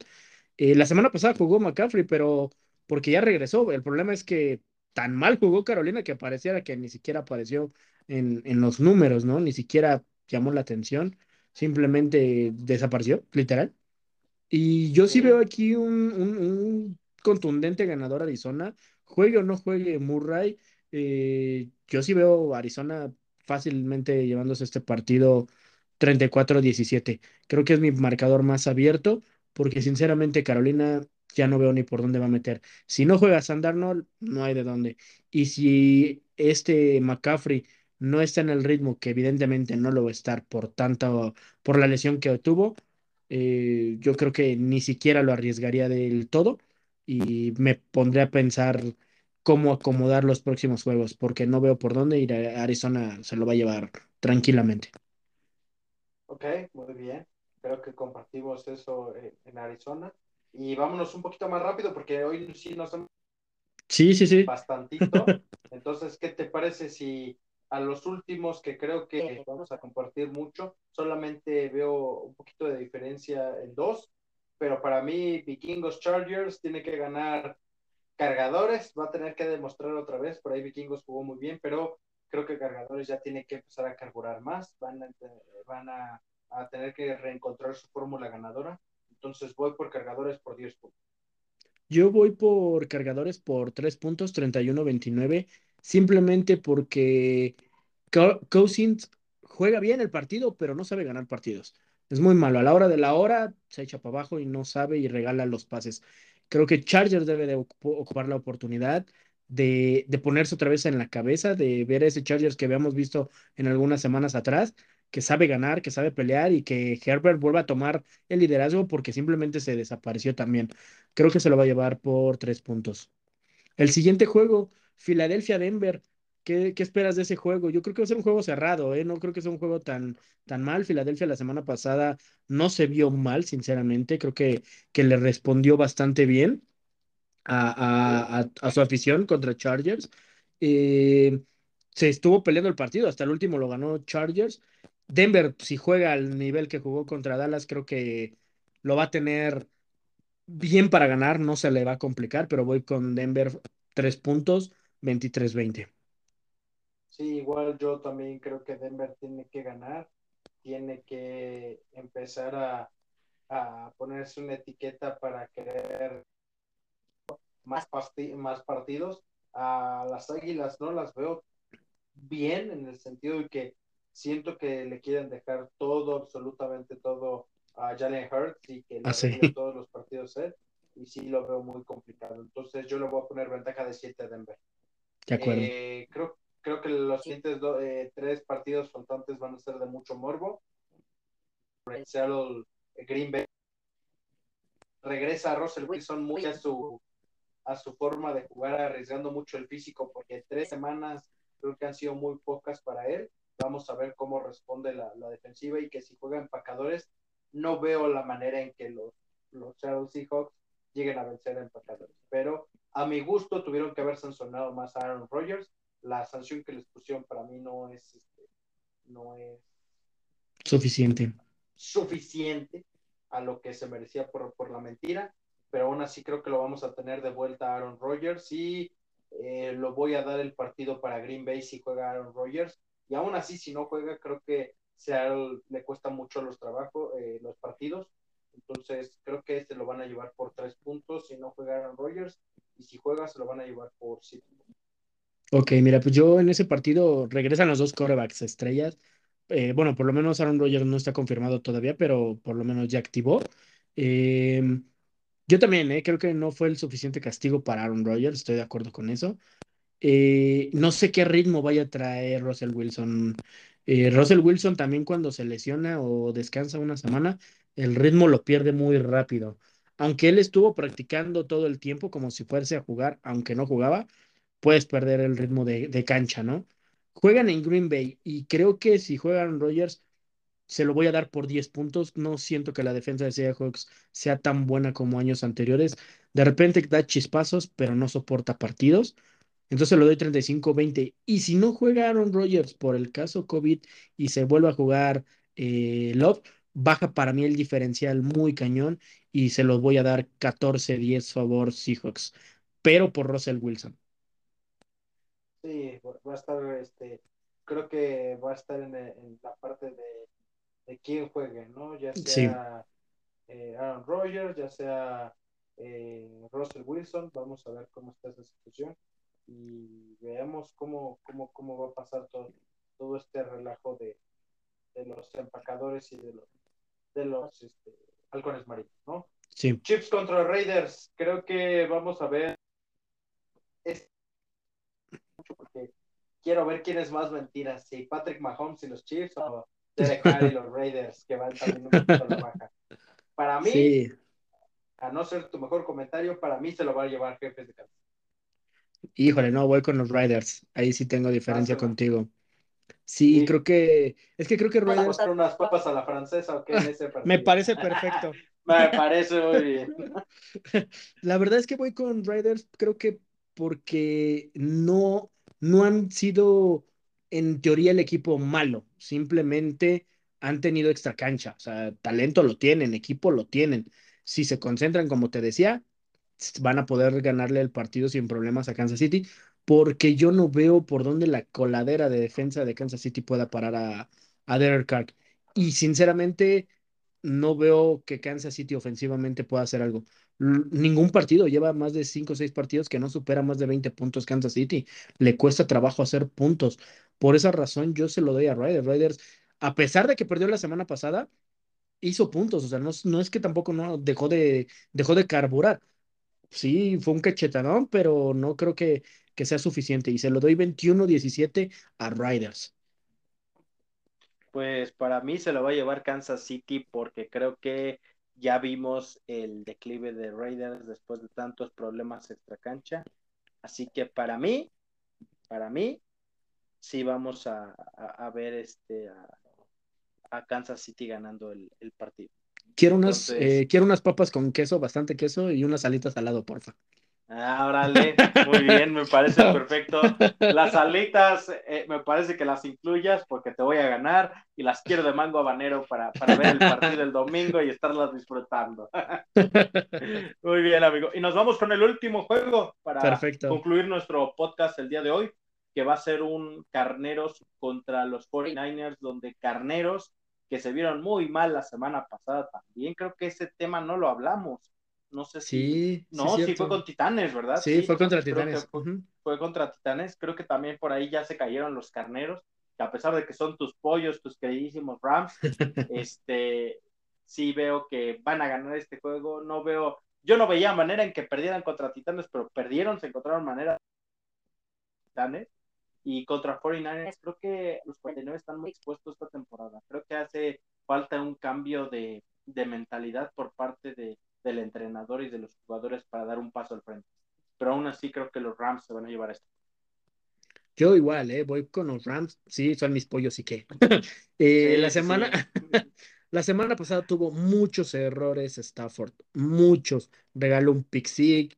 Eh, la semana pasada jugó McCaffrey, pero porque ya regresó. El problema es que tan mal jugó Carolina que pareciera que ni siquiera apareció en, en los números, ¿no? Ni siquiera llamó la atención, simplemente desapareció, literal. Y yo sí veo aquí un, un, contundente ganador Arizona, juegue o no juegue Murray, eh, yo sí veo Arizona fácilmente llevándose este partido 34-17. Creo que es mi marcador más abierto, porque sinceramente Carolina ya no veo ni por dónde va a meter. Si no juega Sandarnold, no hay de dónde. Y si este McCaffrey no está en el ritmo, que evidentemente no lo va a estar por tanto, por la lesión que tuvo, eh, yo creo que ni siquiera lo arriesgaría del todo y me pondré a pensar cómo acomodar los próximos juegos, porque no veo por dónde ir a Arizona se lo va a llevar tranquilamente. Ok, muy bien. Creo que compartimos eso en Arizona. Y vámonos un poquito más rápido porque hoy sí nos hemos... Sí, sí, sí. Bastantito. [LAUGHS] Entonces, ¿qué te parece si a los últimos que creo que vamos a compartir mucho, solamente veo un poquito de diferencia en dos, pero para mí Vikingos Chargers tiene que ganar cargadores, va a tener que demostrar otra vez, por ahí Vikingos jugó muy bien, pero creo que cargadores ya tiene que empezar a carburar más, van a, van a, a tener que reencontrar su fórmula ganadora, entonces voy por cargadores por 10 puntos. Yo voy por cargadores por 3 puntos, 31-29 simplemente porque Cousins juega bien el partido, pero no sabe ganar partidos. Es muy malo. A la hora de la hora se echa para abajo y no sabe y regala los pases. Creo que Chargers debe de ocupar la oportunidad de, de, ponerse otra vez en la cabeza, de ver ese Chargers que habíamos visto en algunas semanas atrás, que sabe ganar, que sabe pelear y que Herbert vuelva a tomar el liderazgo porque simplemente se desapareció también. Creo que se lo va a llevar por tres puntos. El siguiente juego Filadelfia-Denver, ¿qué, esperas de ese juego? Yo creo que va a ser un juego cerrado, ¿eh? No creo que sea un juego tan, tan mal. Filadelfia la semana pasada no se vio mal, sinceramente. Creo que, que le respondió bastante bien a, su afición contra Chargers. Eh, se estuvo peleando el partido, hasta el último lo ganó Chargers. Denver, si juega al nivel que jugó contra Dallas, creo que lo va a tener bien para ganar, no se le va a complicar, pero voy con Denver tres puntos. 23-20. Sí, igual yo también creo que Denver tiene que ganar, tiene que empezar a, a ponerse una etiqueta para querer más, más partidos. A las Águilas no las veo bien en el sentido de que siento que le quieren dejar todo, absolutamente todo a Jalen Hurts y que le ah, todos los partidos él, y sí lo veo muy complicado. Entonces yo le voy a poner ventaja de 7 a Denver. Eh, creo, creo que los siguientes eh, tres partidos faltantes van a ser de mucho morbo. Seattle, Green Bay. Regresa Russell Wilson muy a su, a su forma de jugar, arriesgando mucho el físico, porque tres semanas creo que han sido muy pocas para él. Vamos a ver cómo responde la, defensiva y que si juega empacadores, no veo la manera en que los, los Seattle Seahawks lleguen a vencer a empacadores. Pero a mi gusto tuvieron que haber sancionado más a Aaron Rodgers. La sanción que les pusieron para mí no es, este, no es suficiente. Suficiente a lo que se merecía por, por, la mentira, pero aún así creo que lo vamos a tener de vuelta a Aaron Rodgers y eh, lo voy a dar el partido para Green Bay si juega Aaron Rodgers. Y aún así, si no juega, creo que Seattle le cuesta mucho los trabajos, eh, los partidos. Entonces, creo que este lo van a llevar por tres puntos si no juega Aaron Rodgers y si juega se lo van a llevar por sí. Ok, mira, pues yo en ese partido regresan los dos corebacks estrellas. eh, bueno, por lo menos Aaron Rodgers no está confirmado todavía, pero por lo menos ya activó. Eh, yo también, eh, creo que no fue el suficiente castigo para Aaron Rodgers, estoy de acuerdo con eso. Eh, no sé qué ritmo vaya a traer Russell Wilson. Russell Wilson también cuando se lesiona o descansa una semana, el ritmo lo pierde muy rápido. Aunque él estuvo practicando todo el tiempo como si fuese a jugar, aunque no jugaba, puedes perder el ritmo de, cancha, ¿no? Juegan en Green Bay y creo que si juegan Rodgers, se lo voy a dar por 10 puntos. No siento que la defensa de Seahawks sea tan buena como años anteriores. De repente da chispazos, pero no soporta partidos. Entonces le doy 35-20. Y si no juega Aaron Rodgers por el caso COVID y se vuelve a jugar eh, Love, baja para mí el diferencial muy cañón y se los voy a dar 14-10 favor Seahawks, pero por Russell Wilson. Sí, va a estar, este, creo que va a estar en, en la parte de, de, quién juegue, ¿no? Ya sea sí. eh, Aaron Rodgers, ya sea eh, Russell Wilson, vamos a ver cómo está esa situación y veamos cómo, cómo, cómo va a pasar todo, todo este relajo de, de los empacadores y de los, de los este, halcones marinos, ¿no? Sí. Chips contra Raiders, creo que vamos a ver es porque quiero ver quién es más mentiras, si Patrick Mahomes y los Chiefs o Derek Carr y los [LAUGHS] Raiders, que van también un poquito a la baja. Para mí, Sí. a no ser tu mejor comentario, para mí se lo va a llevar jefes de casa. Híjole, no, voy con los Riders. Ahí sí tengo diferencia contigo. Sí, Sí. creo que, es que creo que ¿Vas a Riders botar unas papas a la francesa o qué en ese [LAUGHS] partido? me parece [LAUGHS] perfecto. Me parece muy bien. [LAUGHS] La verdad es que voy con Riders, creo que porque no, no han sido en teoría el equipo malo, simplemente han tenido extra cancha, o sea, talento lo tienen, equipo lo tienen. Si se concentran, como te decía, van a poder ganarle el partido sin problemas a Kansas City, porque yo no veo por dónde la coladera de defensa de Kansas City pueda parar a, a Derek Carr. Y sinceramente, no veo que Kansas City ofensivamente pueda hacer algo. L- Ningún partido lleva más de 5 o 6 partidos que no supera más de 20 puntos Kansas City. Le cuesta trabajo hacer puntos. Por esa razón, yo se lo doy a Riders. Riders, a pesar de que perdió la semana pasada, hizo puntos. O sea, no, no es que tampoco no dejó de, dejó de carburar. Sí, fue un cachetadón, pero no creo que, que sea suficiente. Y se lo doy 21-17 a Riders. Pues para mí se lo va a llevar Kansas City porque creo que ya vimos el declive de Raiders después de tantos problemas extra cancha. Así que para mí, para mí, sí vamos a, a, a ver este a, a, Kansas City ganando el, el partido. Quiero unas, Entonces, eh, quiero unas papas con queso, bastante queso y unas alitas al lado, porfa. Ah, órale, muy bien, me parece [LAUGHS] perfecto. Las alitas, eh, me parece que las incluyas porque te voy a ganar y las quiero de mango habanero para, para ver el partido el domingo y estarlas disfrutando. [LAUGHS] Muy bien, amigo. Y nos vamos con el último juego para perfecto. concluir nuestro podcast el día de hoy, que va a ser un Carneros contra los 49ers, donde Carneros, que se vieron muy mal la semana pasada también, creo que ese tema no lo hablamos no sé si. Sí, no, sí, sí, fue con Titanes, ¿verdad? Sí, sí fue contra Titanes. Fue, uh -huh. fue, contra Titanes. Creo que también por ahí ya se cayeron los carneros, que a pesar de que son tus pollos, tus queridísimos Rams, [LAUGHS] este sí veo que van a ganar este juego. No veo, yo no veía manera en que perdieran contra Titanes, pero perdieron, se encontraron manera Titanes. Y contra 49ers, creo que los 49 están muy expuestos esta temporada. Creo que hace falta un cambio de, de mentalidad por parte de, del entrenador y de los jugadores para dar un paso al frente. Pero aún así creo que los Rams se van a llevar esto. Yo igual, ¿eh? voy con los Rams. Sí, son mis pollos y qué. [LAUGHS] eh, sí, la semana, sí. [LAUGHS] [LAUGHS] la semana pasada tuvo muchos errores Stafford, muchos. Regaló un pick six,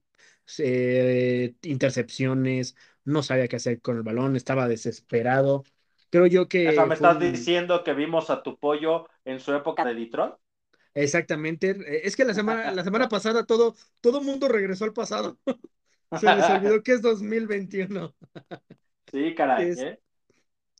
eh, intercepciones, no sabía qué hacer con el balón, estaba desesperado. Creo yo que. O sea, ¿Me estás un... diciendo que vimos a tu pollo en su época de Detroit? Exactamente. Es que la semana, la semana [LAUGHS] pasada todo, todo mundo regresó al pasado. [LAUGHS] Se les [LAUGHS] olvidó que es 2021. Sí, caray. Es, ¿eh?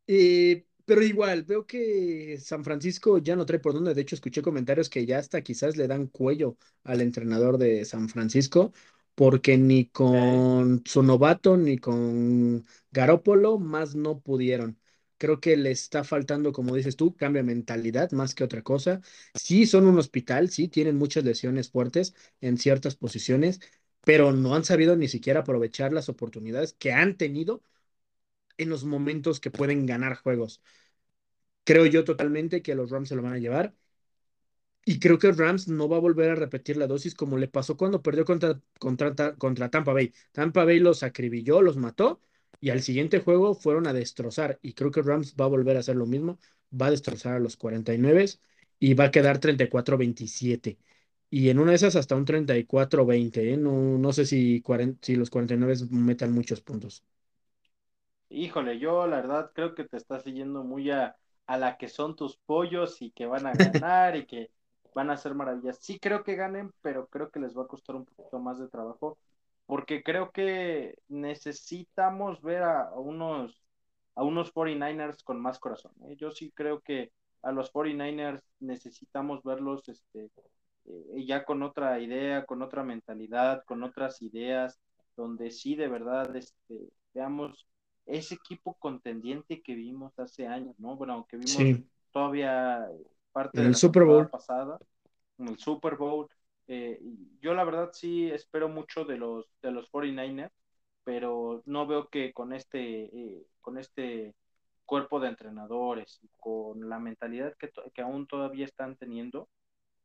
eh, pero igual, veo que San Francisco ya no trae por dónde. De hecho, escuché comentarios que ya hasta quizás le dan cuello al entrenador de San Francisco, porque ni con su novato ni con Garópolo más no pudieron. Creo que le está faltando, como dices tú, cambia mentalidad más que otra cosa. Sí, son un hospital, sí, tienen muchas lesiones fuertes en ciertas posiciones, pero no han sabido ni siquiera aprovechar las oportunidades que han tenido en los momentos que pueden ganar juegos. Creo yo totalmente que los Rams se lo van a llevar. Y creo que Rams no va a volver a repetir la dosis como le pasó cuando perdió contra, contra, contra Tampa Bay. Tampa Bay los acribilló, los mató y al siguiente juego fueron a destrozar. Y creo que Rams va a volver a hacer lo mismo. Va a destrozar a los 49 y va a quedar 34-27. Y en una de esas hasta un 34-20. ¿eh? No, no sé si, si los 49 metan muchos puntos. Híjole, yo la verdad creo que te estás siguiendo muy a, a la que son tus pollos y que van a ganar y que van a hacer maravillas. Sí creo que ganen, pero creo que les va a costar un poquito más de trabajo porque creo que necesitamos ver a, unos a unos 49ers con más corazón. ¿eh? Yo sí creo que a los 49ers necesitamos verlos este, eh, ya con otra idea, con otra mentalidad, con otras ideas, donde sí de verdad este, veamos ese equipo contendiente que vimos hace años, ¿no? Bueno, aunque vimos todavía parte de la Super Bowl pasada, en el Super Bowl. Eh, yo la verdad sí espero mucho de los de los 49ers, pero no veo que con este eh, con este cuerpo de entrenadores y con la mentalidad que, que aún todavía están teniendo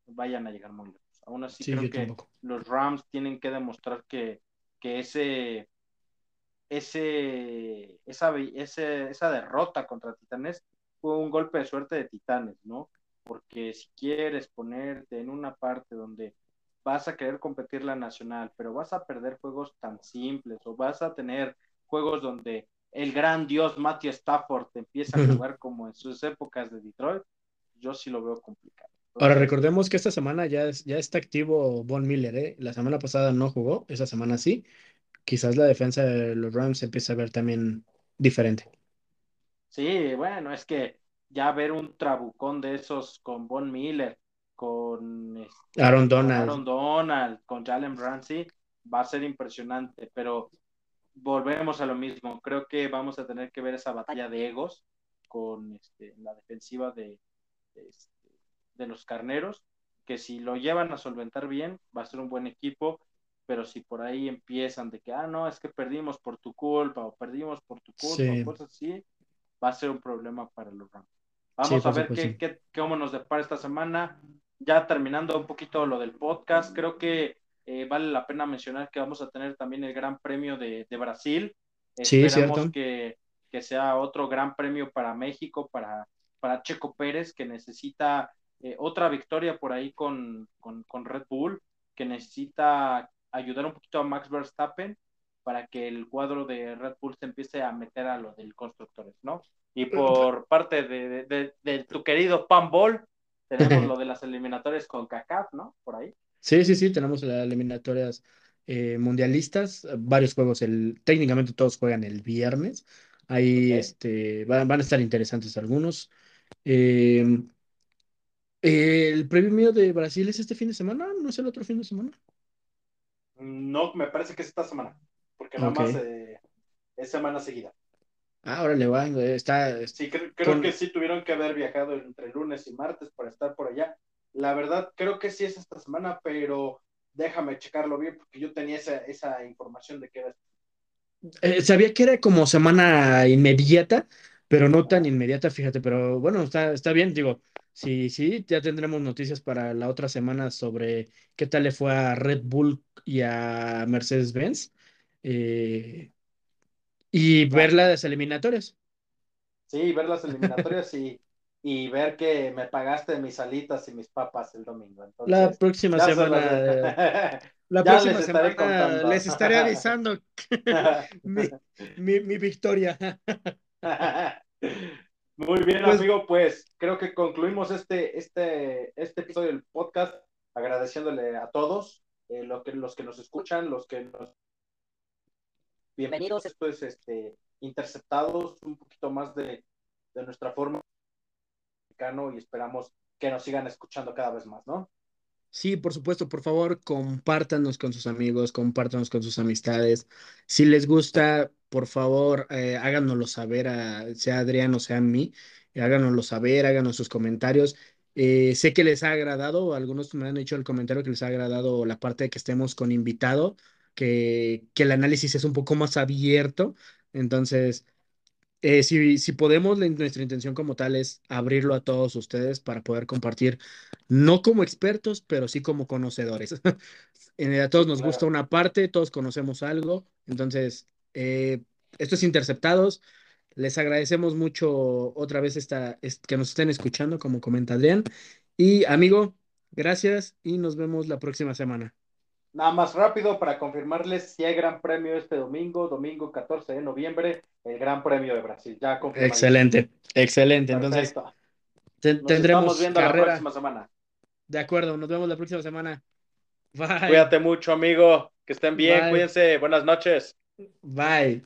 vayan a llegar muy lejos. Aún así creo que los Rams tienen que demostrar que, que ese ese, esa, ese, esa derrota contra Titanes fue un golpe de suerte de Titanes, ¿no? Porque si quieres ponerte en una parte donde vas a querer competir la nacional, pero vas a perder juegos tan simples o vas a tener juegos donde el gran dios Matthew Stafford empieza a jugar como en sus épocas de Detroit, yo sí lo veo complicado. Ahora recordemos que esta semana ya, ya está activo Von Miller, ¿eh? La semana pasada no jugó, esa semana sí quizás la defensa de los Rams empiece a ver también diferente. Sí, bueno, es que ya ver un trabucón de esos con Von Miller, con este, Aaron Donald, Aaron Donald, con Jalen Ramsey, va a ser impresionante, pero volvemos a lo mismo. Creo que vamos a tener que ver esa batalla de egos con este, la defensiva de, de, este, de los carneros, que si lo llevan a solventar bien, va a ser un buen equipo pero si por ahí empiezan de que, ah, no, es que perdimos por tu culpa o perdimos por tu culpa o cosas así, va a ser un problema para los Rams. Vamos a ver qué, qué, cómo nos depara esta semana. Ya terminando un poquito lo del podcast, creo que eh, vale la pena mencionar que vamos a tener también el Gran Premio de, de Brasil. Sí, Esperamos que, que, sea otro gran premio para México, para, para Checo Pérez, que necesita eh, otra victoria por ahí con, con, con Red Bull, que necesita ayudar un poquito a Max Verstappen para que el cuadro de Red Bull se empiece a meter a lo del constructores, ¿no? Y por parte de, de, tu querido Pan Ball, tenemos [LAUGHS] lo de las eliminatorias con CACAF, ¿no? Por ahí. Sí, sí, sí, tenemos las eliminatorias eh, mundialistas, varios juegos, el, técnicamente todos juegan el viernes, ahí este, van, a estar interesantes algunos. Em, el premio de Brasil es este fin de semana, ¿no es el otro fin de semana? No, me parece que es esta semana, porque nada más eh, es semana seguida. Ah, órale, va, está... Sí, creo, que sí tuvieron que haber viajado entre lunes y martes para estar por allá. La verdad, creo que sí es esta semana, pero déjame checarlo bien porque yo tenía esa, esa información de que era... Eh, sabía que era como semana inmediata, pero no tan inmediata, fíjate, pero bueno, está, está bien, digo, Sí, sí, ya tendremos noticias para la otra semana sobre qué tal le fue a Red Bull y a Mercedes-Benz. Eh, y ver las eliminatorias. Sí, ver las eliminatorias y, [LAUGHS] y ver que me pagaste mis alitas y mis papas el domingo. la próxima semana. [LAUGHS] la próxima les semana les estaré avisando [LAUGHS] mi, mi, mi victoria. Muy bien, pues amigo, pues creo que concluimos este, este, este episodio del podcast agradeciéndole a todos, eh, lo que, los que nos escuchan, los que nos... Bienvenidos, pues, este, interceptados un poquito más de, nuestra forma y esperamos que nos sigan escuchando cada vez más, ¿no? Sí, por supuesto, por favor, compártanos con sus amigos, compártanos con sus amistades. Si les gusta, por favor, eh, háganoslo saber, a, sea Adrián o sea a mí, eh, háganoslo saber, háganos sus comentarios. Eh, sé que les ha agradado, algunos me han hecho el comentario que les ha agradado la parte de que estemos con invitado, que, que el análisis es un poco más abierto. Entonces, eh, si, si podemos, nuestra intención como tal es abrirlo a todos ustedes para poder compartir, no como expertos, pero sí como conocedores. [LAUGHS] A todos nos gusta una parte, todos conocemos algo. Entonces, eh, estos interceptados, les agradecemos mucho otra vez esta, es- que nos estén escuchando, como comenta Adrián. Y amigo, gracias y nos vemos la próxima semana. Nada más rápido para confirmarles si hay gran premio este domingo, domingo 14 de noviembre, el Gran Premio de Brasil. Ya. Excelente, excelente. Entonces, te- Nos tendremos estamos viendo la carrera. próxima semana. De acuerdo, nos vemos la próxima semana. Bye. Cuídate mucho, amigo. Que estén bien, Bye. cuídense. Buenas noches. Bye.